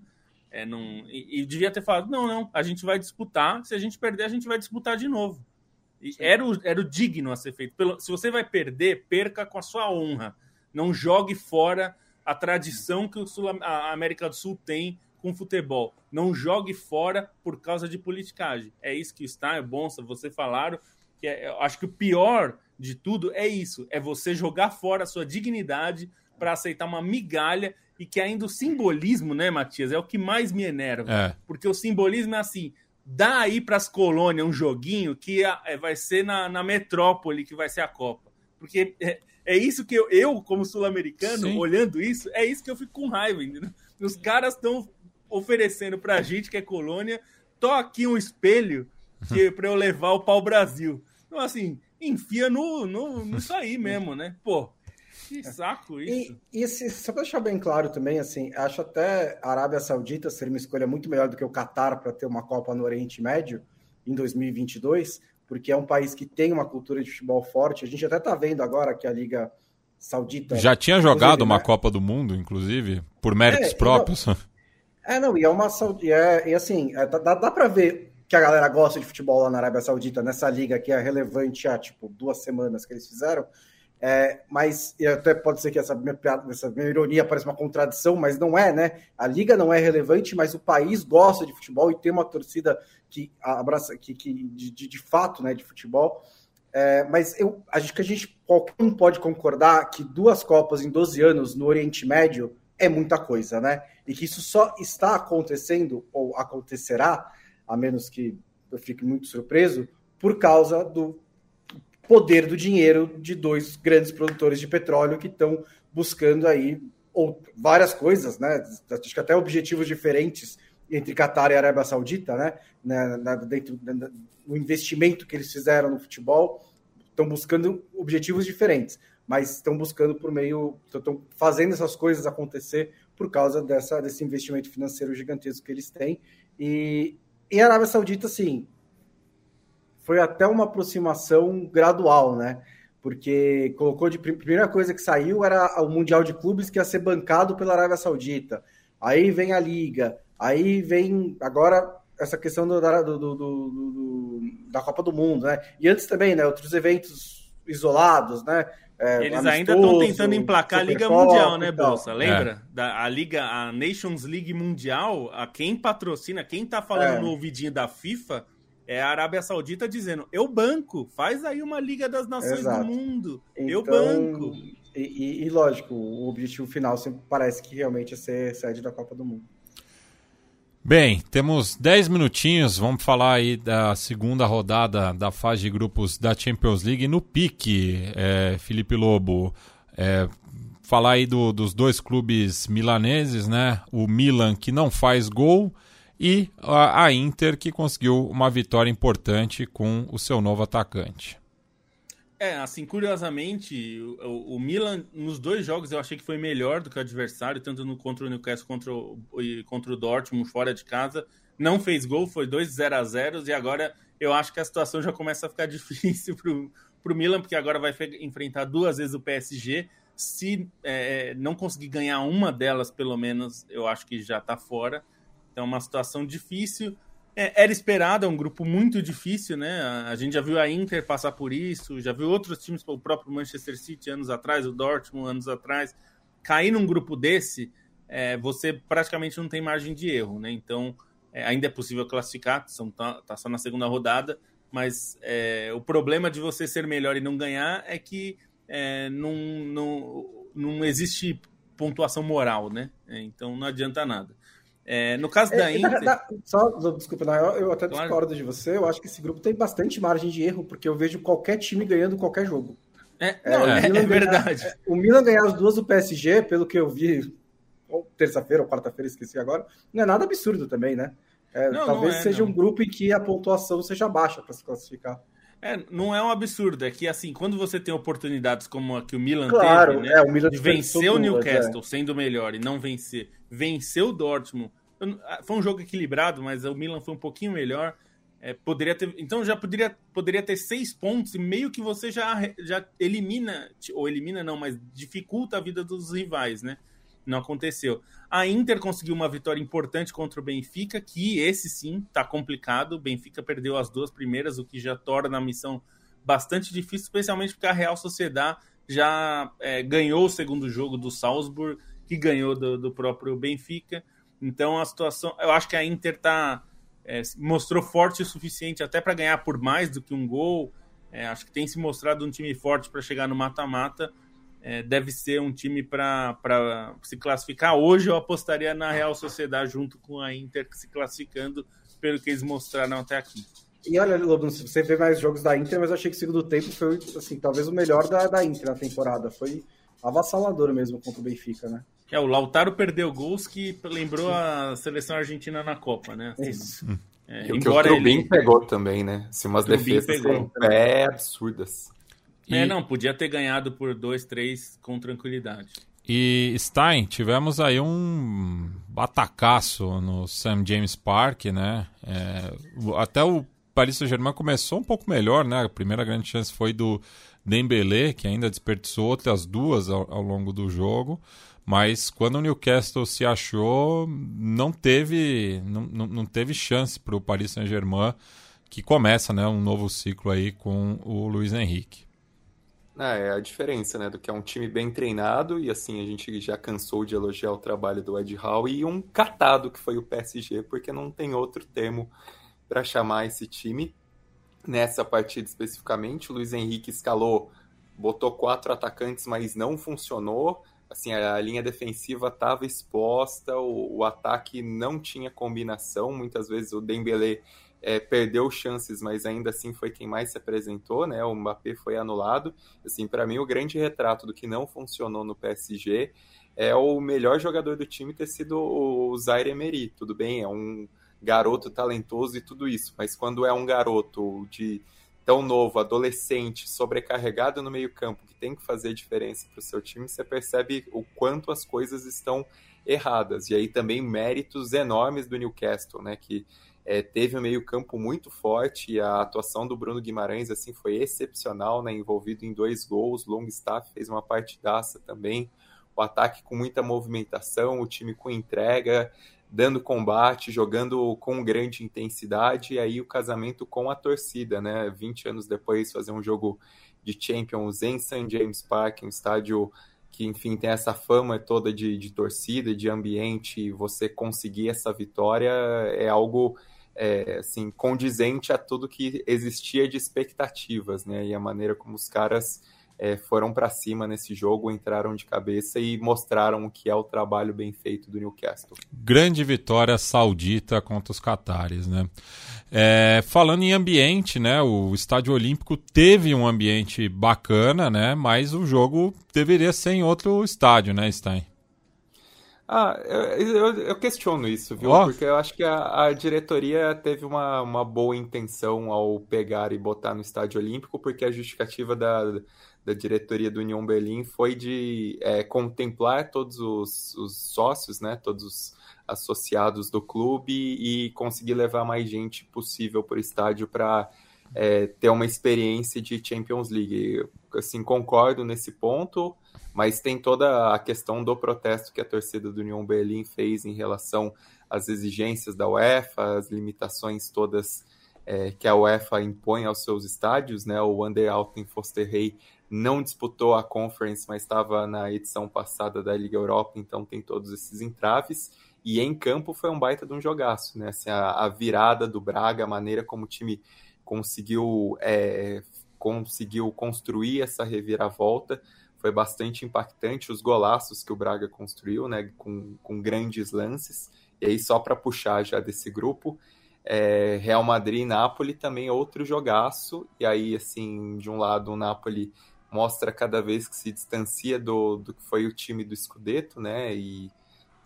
É, não... E, e devia ter falado, não, não, a gente vai disputar, se a gente perder, a gente vai disputar de novo. Era o, era o digno a ser feito. Pelo, se você vai perder, perca com a sua honra. Não jogue fora a tradição que o Sul, a América do Sul tem com futebol. Não jogue fora por causa de politicagem. É isso que está, é bom, você falaram. Que é, eu acho que o pior de tudo é isso: é você jogar fora a sua dignidade para aceitar uma migalha e que ainda o simbolismo, né, Matias, é o que mais me enerva. É. Porque o simbolismo é assim: dá aí para as colônias um joguinho que é, vai ser na, na metrópole que vai ser a Copa. Porque é, é isso que eu, eu como sul-americano, olhando isso, é isso que eu fico com raiva. Entendeu? Os caras estão oferecendo para a gente que é colônia, tô aqui um espelho que para eu levar o pau Brasil. Então, assim, enfia no, no, nisso aí mesmo, né? Pô, que saco isso. E, e se, só para deixar bem claro também, assim, acho até a Arábia Saudita ser uma escolha muito melhor do que o Catar para ter uma Copa no Oriente Médio em 2022, porque é um país que tem uma cultura de futebol forte. A gente até está vendo agora que a Liga Saudita. Já tinha jogado uma né? Copa do Mundo, inclusive, por méritos é, próprios. Não, é, não, e é uma. É, e assim, é, dá, dá para ver que a galera gosta de futebol lá na Arábia Saudita, nessa liga que é relevante há, tipo, duas semanas que eles fizeram. É, mas até pode ser que essa minha, essa minha ironia pareça uma contradição, mas não é, né? A liga não é relevante, mas o país gosta de futebol e tem uma torcida que abraça, que, que de, de fato, né, de futebol. É, mas eu acho que a gente qualquer um pode concordar que duas Copas em 12 anos no Oriente Médio é muita coisa, né? E que isso só está acontecendo ou acontecerá, a menos que eu fique muito surpreso, por causa do poder do dinheiro de dois grandes produtores de petróleo que estão buscando aí ou, várias coisas, né? Acho que até objetivos diferentes entre Qatar e Arábia Saudita, né? Na, na, dentro do investimento que eles fizeram no futebol, estão buscando objetivos diferentes, mas estão buscando por meio, estão fazendo essas coisas acontecer por causa dessa, desse investimento financeiro gigantesco que eles têm. E, e a Arábia Saudita, sim, foi até uma aproximação gradual, né? Porque colocou de primeira coisa que saiu era o Mundial de Clubes que ia ser bancado pela Arábia Saudita. Aí vem a Liga, aí vem agora essa questão do, do, do, do, da Copa do Mundo, né? E antes também, né? Outros eventos isolados, né? É, Eles ainda estão tentando emplacar a Liga Mundial, né, Bolsa? Lembra? É. Da, a Liga, a Nations League Mundial, a quem patrocina, quem tá falando é. no ouvidinho da FIFA é a Arábia Saudita dizendo: eu banco, faz aí uma Liga das Nações Exato. do Mundo, então, eu banco. E, e, e, lógico, o objetivo final sempre parece que realmente é ser sede da Copa do Mundo. Bem, temos 10 minutinhos, vamos falar aí da segunda rodada da fase de grupos da Champions League no pique, é, Felipe Lobo. É, falar aí do, dos dois clubes milaneses, né? O Milan que não faz gol e a, Inter que conseguiu uma vitória importante com o seu novo atacante. É, assim, curiosamente, o, o, Milan, nos dois jogos, eu achei que foi melhor do que o adversário, tanto no contra o Newcastle contra o, contra o Dortmund fora de casa, não fez gol, foi 2 0 a 0 e agora eu acho que a situação já começa a ficar difícil para o Milan, porque agora vai enfrentar duas vezes o PSG. Se é, não conseguir ganhar uma delas, pelo menos, eu acho que já está fora. Então, uma situação difícil. É, era esperado, é um grupo muito difícil, né? A, a, gente já viu a Inter passar por isso, já viu outros times, o próprio Manchester City anos atrás, o Dortmund anos atrás. Cair num grupo desse, é, você praticamente não tem margem de erro, né? Então, é, ainda é possível classificar, são, tá, tá só na segunda rodada, mas é, o problema de você ser melhor e não ganhar é que é, não, não, não existe pontuação moral, né? Então não adianta nada. É, no caso da é, Inter. Da, só, desculpa, eu até claro. discordo de você. Eu acho que esse grupo tem bastante margem de erro, porque eu vejo qualquer time ganhando qualquer jogo. É, não, é, é verdade. Ganhar, o Milan ganhar as duas do PSG, pelo que eu vi, ou terça-feira ou quarta-feira, esqueci agora, não é nada absurdo também, né? É, não, talvez não é, seja não. um grupo em que a pontuação seja baixa para se classificar. É, não é um absurdo, é que assim, quando você tem oportunidades como a que o Milan claro, teve, né, é, o Milan de vencer o Newcastle é. sendo melhor e não vencer, vencer o Dortmund, foi um jogo equilibrado, mas o Milan foi um pouquinho melhor, é, poderia ter, então já poderia, poderia ter seis pontos e meio que você já, já elimina, ou elimina não, mas dificulta a vida dos rivais, né? Não aconteceu. A Inter conseguiu uma vitória importante contra o Benfica, que esse sim está complicado. O Benfica perdeu as duas primeiras, o que já torna a missão bastante difícil, especialmente porque a Real Sociedade já é, ganhou o segundo jogo do Salzburg, que ganhou do, do, próprio Benfica. Então a situação, eu acho que a Inter tá, é, mostrou forte o suficiente até para ganhar por mais do que um gol. É, acho que tem se mostrado um time forte para chegar no mata-mata é, deve ser um time para se classificar. Hoje eu apostaria na Real Sociedade junto com a Inter se classificando pelo que eles mostraram até aqui. E olha, Lobo, você vê mais jogos da Inter, mas eu achei que o segundo tempo foi assim, talvez o melhor da, da Inter na temporada. Foi avassalador mesmo contra o Benfica, né? É, o Lautaro perdeu gols que lembrou a seleção argentina na Copa, né? Assim, Isso. É, e o que o Trubin ele... pegou também, né? Assim, umas defesas pegou. pé absurdas. E... É, não, podia ter ganhado por 2, 3 com tranquilidade. E Stein, tivemos aí um batacaço no St. James Park, né? É, até o Paris Saint-Germain começou um pouco melhor, né? A primeira grande chance foi do Dembélé, que ainda desperdiçou outras duas ao, ao longo do jogo. Mas quando o Newcastle se achou, não teve, não, não, não teve chance para o Paris Saint-Germain, que começa né, um novo ciclo aí com o Luiz Henrique. Ah, é a diferença, né? Do que é um time bem treinado, e assim, a gente já cansou de elogiar o trabalho do Ed Howe, e um catado que foi o PSG, porque não tem outro termo para chamar esse time. Nessa partida especificamente, o Luiz Henrique escalou, botou quatro atacantes, mas não funcionou. Assim, a linha defensiva estava exposta, o, o ataque não tinha combinação. Muitas vezes o Dembélé é, perdeu chances, mas ainda assim foi quem mais se apresentou, né? O Mbappé foi anulado. Assim, para mim o grande retrato do que não funcionou no PSG é o melhor jogador do time ter sido o Zaire Emery. Tudo bem, é um garoto talentoso e tudo isso, mas quando é um garoto de tão novo, adolescente, sobrecarregado no meio-campo, que tem que fazer diferença para o seu time, você percebe o quanto as coisas estão erradas. E aí também méritos enormes do Newcastle, né? Que é, teve um meio-campo muito forte e a atuação do Bruno Guimarães assim foi excepcional, né, envolvido em dois gols. Longstaff fez uma partidaça também. O ataque com muita movimentação, o time com entrega, dando combate, jogando com grande intensidade, e aí o casamento com a torcida, né? 20 anos depois, fazer um jogo de Champions em St. James Park, um estádio que, enfim, tem essa fama toda de, de torcida, de ambiente, e você conseguir essa vitória é algo é, assim, condizente a tudo que existia de expectativas, né? E a maneira como os caras é, foram para cima nesse jogo, entraram de cabeça e mostraram o que é o trabalho bem feito do Newcastle. Grande vitória saudita contra os catares, né? É, falando em ambiente, né? O Estádio Olímpico teve um ambiente bacana, né? Mas o jogo deveria ser em outro estádio, né, Stein? Ah, eu, eu, eu, questiono isso, viu? Oh. Porque eu acho que a, a, diretoria teve uma, uma boa intenção ao pegar e botar no Estádio Olímpico, porque a justificativa da, da diretoria do União Berlim foi de é, contemplar todos os, os, sócios, né? Todos os associados do clube e conseguir levar mais gente possível para o estádio para é, ter uma experiência de Champions League. Assim, concordo nesse ponto, mas tem toda a questão do protesto que a torcida do Union Berlim fez em relação às exigências da UEFA, as limitações todas é, que a UEFA impõe aos seus estádios, né? O Wander Alten Fosterrey não disputou a Conference, mas estava na edição passada da Liga Europa, então tem todos esses entraves. E em campo foi um baita de um jogaço, né? Assim, a, a virada do Braga, a maneira como o time conseguiu, é, conseguiu construir essa reviravolta foi bastante impactante. Os golaços que o Braga construiu, né? Com, com grandes lances. E aí, só para puxar já desse grupo, é, Real Madrid e Napoli também outro jogaço. E aí, assim, de um lado, o Napoli mostra cada vez que se distancia do, do que foi o time do Scudetto, né? E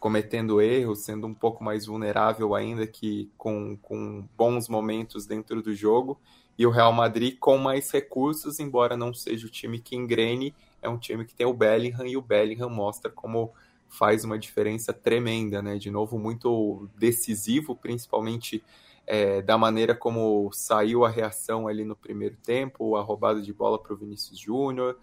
cometendo erros, sendo um pouco mais vulnerável ainda que com, com bons momentos dentro do jogo. E o Real Madrid com mais recursos, embora não seja o time que engrene, é um time que tem o Bellingham e o Bellingham mostra como faz uma diferença tremenda, né? De novo, muito decisivo, principalmente é, da maneira como saiu a reação ali no primeiro tempo, a roubada de bola para o Vinícius Júnior,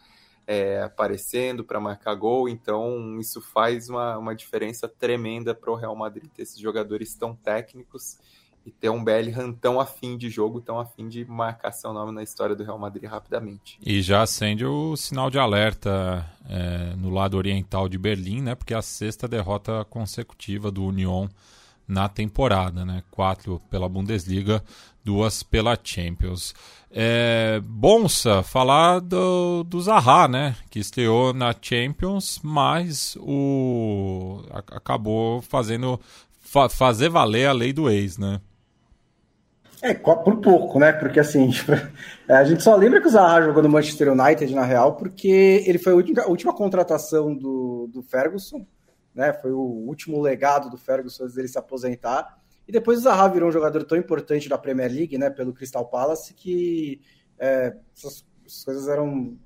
é, aparecendo para marcar gol. Então, isso faz uma, uma diferença tremenda para o Real Madrid ter esses jogadores tão técnicos e ter um Bellingham tão afim de jogo, tão afim de marcar seu nome na história do Real Madrid rapidamente. E já acende o sinal de alerta é, no lado oriental de Berlim, né? Porque é a sexta derrota consecutiva do Union na temporada, né? Quatro pela Bundesliga, duas pela Champions. É, Bonsa, falar do, do Zaha, né? Que estreou na Champions, mas o acabou fazendo fa fazer valer a lei do ex, né? É, por pouco, né? Porque assim, a gente só lembra que o Zaha jogou no Manchester United, na real, porque ele foi a última, a última contratação do, do Ferguson, né? Foi o último legado do Ferguson antes dele se aposentar. E depois o Zaha virou um jogador tão importante da Premier League, né? Pelo Crystal Palace, que é, essas, essas coisas eram.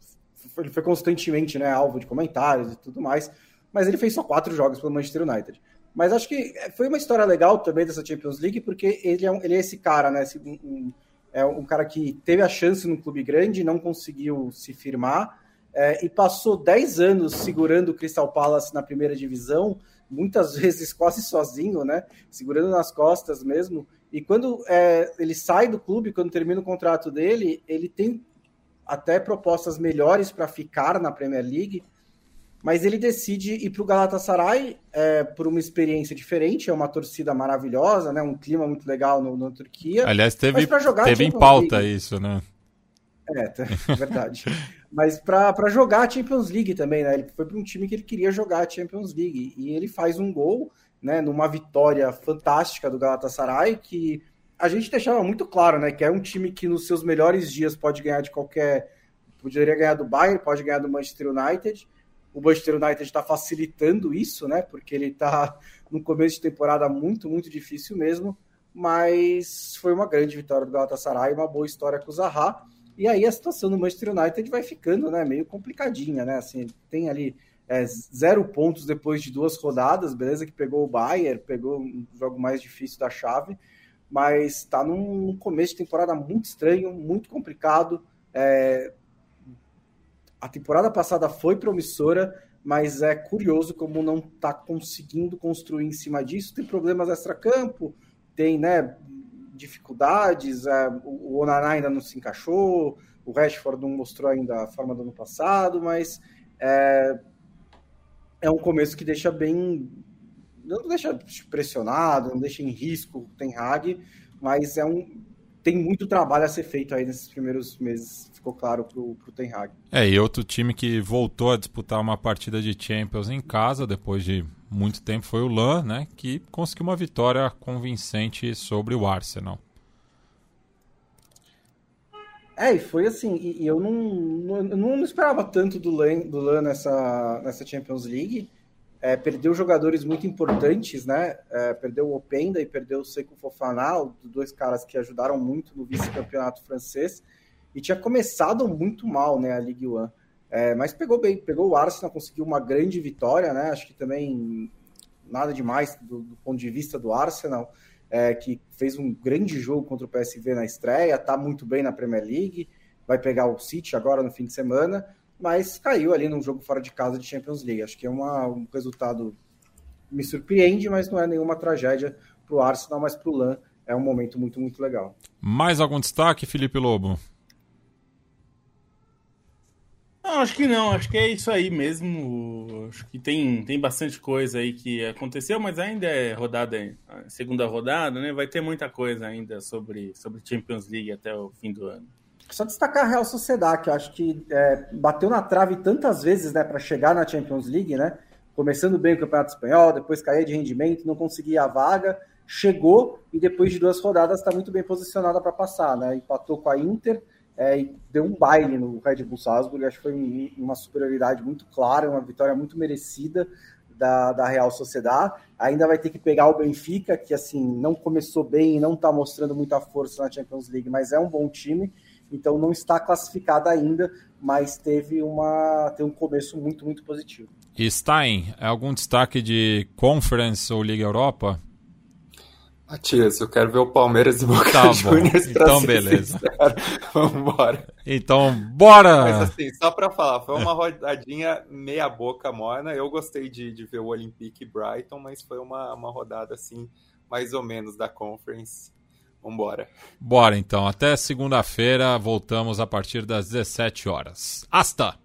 Ele foi constantemente né, alvo de comentários e tudo mais, mas ele fez só quatro jogos pelo Manchester United. Mas acho que foi uma história legal também dessa Champions League, porque ele é, um, ele é esse cara, né? Esse, um, um, é um cara que teve a chance num clube grande, não conseguiu se firmar, é, e passou 10 anos segurando o Crystal Palace na primeira divisão, muitas vezes quase sozinho, né? Segurando nas costas mesmo. E quando é, ele sai do clube, quando termina o contrato dele, ele tem até propostas melhores para ficar na Premier League mas ele decide ir para o Galatasaray é, por uma experiência diferente, é uma torcida maravilhosa, né? Um clima muito legal no, na Turquia. Aliás, teve, jogar, teve em pauta League. isso, né? É, é verdade. mas para jogar a Champions League também, né? Ele foi para um time que ele queria jogar a Champions League e ele faz um gol, né? Numa vitória fantástica do Galatasaray que a gente deixava muito claro, né? Que é um time que nos seus melhores dias pode ganhar de qualquer, poderia ganhar do Bayern, pode ganhar do Manchester United o Manchester United está facilitando isso, né? Porque ele está no começo de temporada muito, muito difícil mesmo. Mas foi uma grande vitória do Galatasaray, uma boa história com o Zaha. E aí a situação do Manchester United vai ficando, né? Meio complicadinha, né? Assim, tem ali é, zero pontos depois de duas rodadas, beleza? Que pegou o Bayern, pegou um jogo mais difícil da chave, mas está num, começo de temporada muito estranho, muito complicado. É, a temporada passada foi promissora, mas é curioso como não está conseguindo construir em cima disso. Tem problemas extra-campo, tem né, dificuldades, é, o Onaná ainda não se encaixou, o Rashford não mostrou ainda a forma do ano passado, mas é, é um começo que deixa bem. Não deixa pressionado, não deixa em risco o Ten Hag, mas é um, tem muito trabalho a ser feito aí nesses primeiros meses, ficou claro pro, pro Ten Hag. É, e outro time que voltou a disputar uma partida de Champions em casa, depois de muito tempo, foi o Lan, né, que conseguiu uma vitória convincente sobre o Arsenal. É, e foi assim, e, e eu não, não, não, esperava tanto do Lan, do Lan nessa, nessa Champions League, é, perdeu jogadores muito importantes, né? É, perdeu o Openda e perdeu o Seco Fofana, dois caras que ajudaram muito no vice-campeonato francês. E tinha começado muito mal, né, a Ligue 1. É, mas pegou bem, pegou o Arsenal, conseguiu uma grande vitória, né? Acho que também nada demais do, do ponto de vista do Arsenal, é, que fez um grande jogo contra o PSV na estreia, está muito bem na Premier League, vai pegar o City agora no fim de semana, mas caiu ali num jogo fora de casa de Champions League. Acho que é uma, um resultado me surpreende, mas não é nenhuma tragédia para o Arsenal, mas para o Lan é um momento muito, muito legal. Mais algum destaque, Felipe Lobo? Não, acho que não, acho que é isso aí mesmo. Acho que tem, tem bastante coisa aí que aconteceu, mas ainda é rodada, segunda rodada, né? Vai ter muita coisa ainda sobre, sobre Champions League até o fim do ano. Só destacar a Real Sociedade, que eu acho que é, bateu na trave tantas vezes né, para chegar na Champions League, né? Começando bem o Campeonato Espanhol, depois caía de rendimento, não conseguia a vaga, chegou e depois de duas rodadas está muito bem posicionada para passar, né? Empatou com a Inter é, e deu um baile no Red Bull Salzburg. Acho que foi uma superioridade muito clara, uma vitória muito merecida da, da Real Sociedade. Ainda vai ter que pegar o Benfica, que assim não começou bem e não está mostrando muita força na Champions League, mas é um bom time. Então não está classificada ainda, mas teve uma tem um começo muito muito positivo. Stein, algum destaque de Conference ou Liga Europa? Matias, eu quero ver o Palmeiras e Boca tá Juniors bom. Então, beleza. Vamos embora. Então, bora! Mas assim, só para falar, foi uma rodadinha meia boca morna. Eu gostei de, de ver o Olympique Brighton, mas foi uma, uma rodada assim, mais ou menos da Conference. Vambora. Bora então, até segunda-feira, voltamos a partir das 17 horas. Hasta!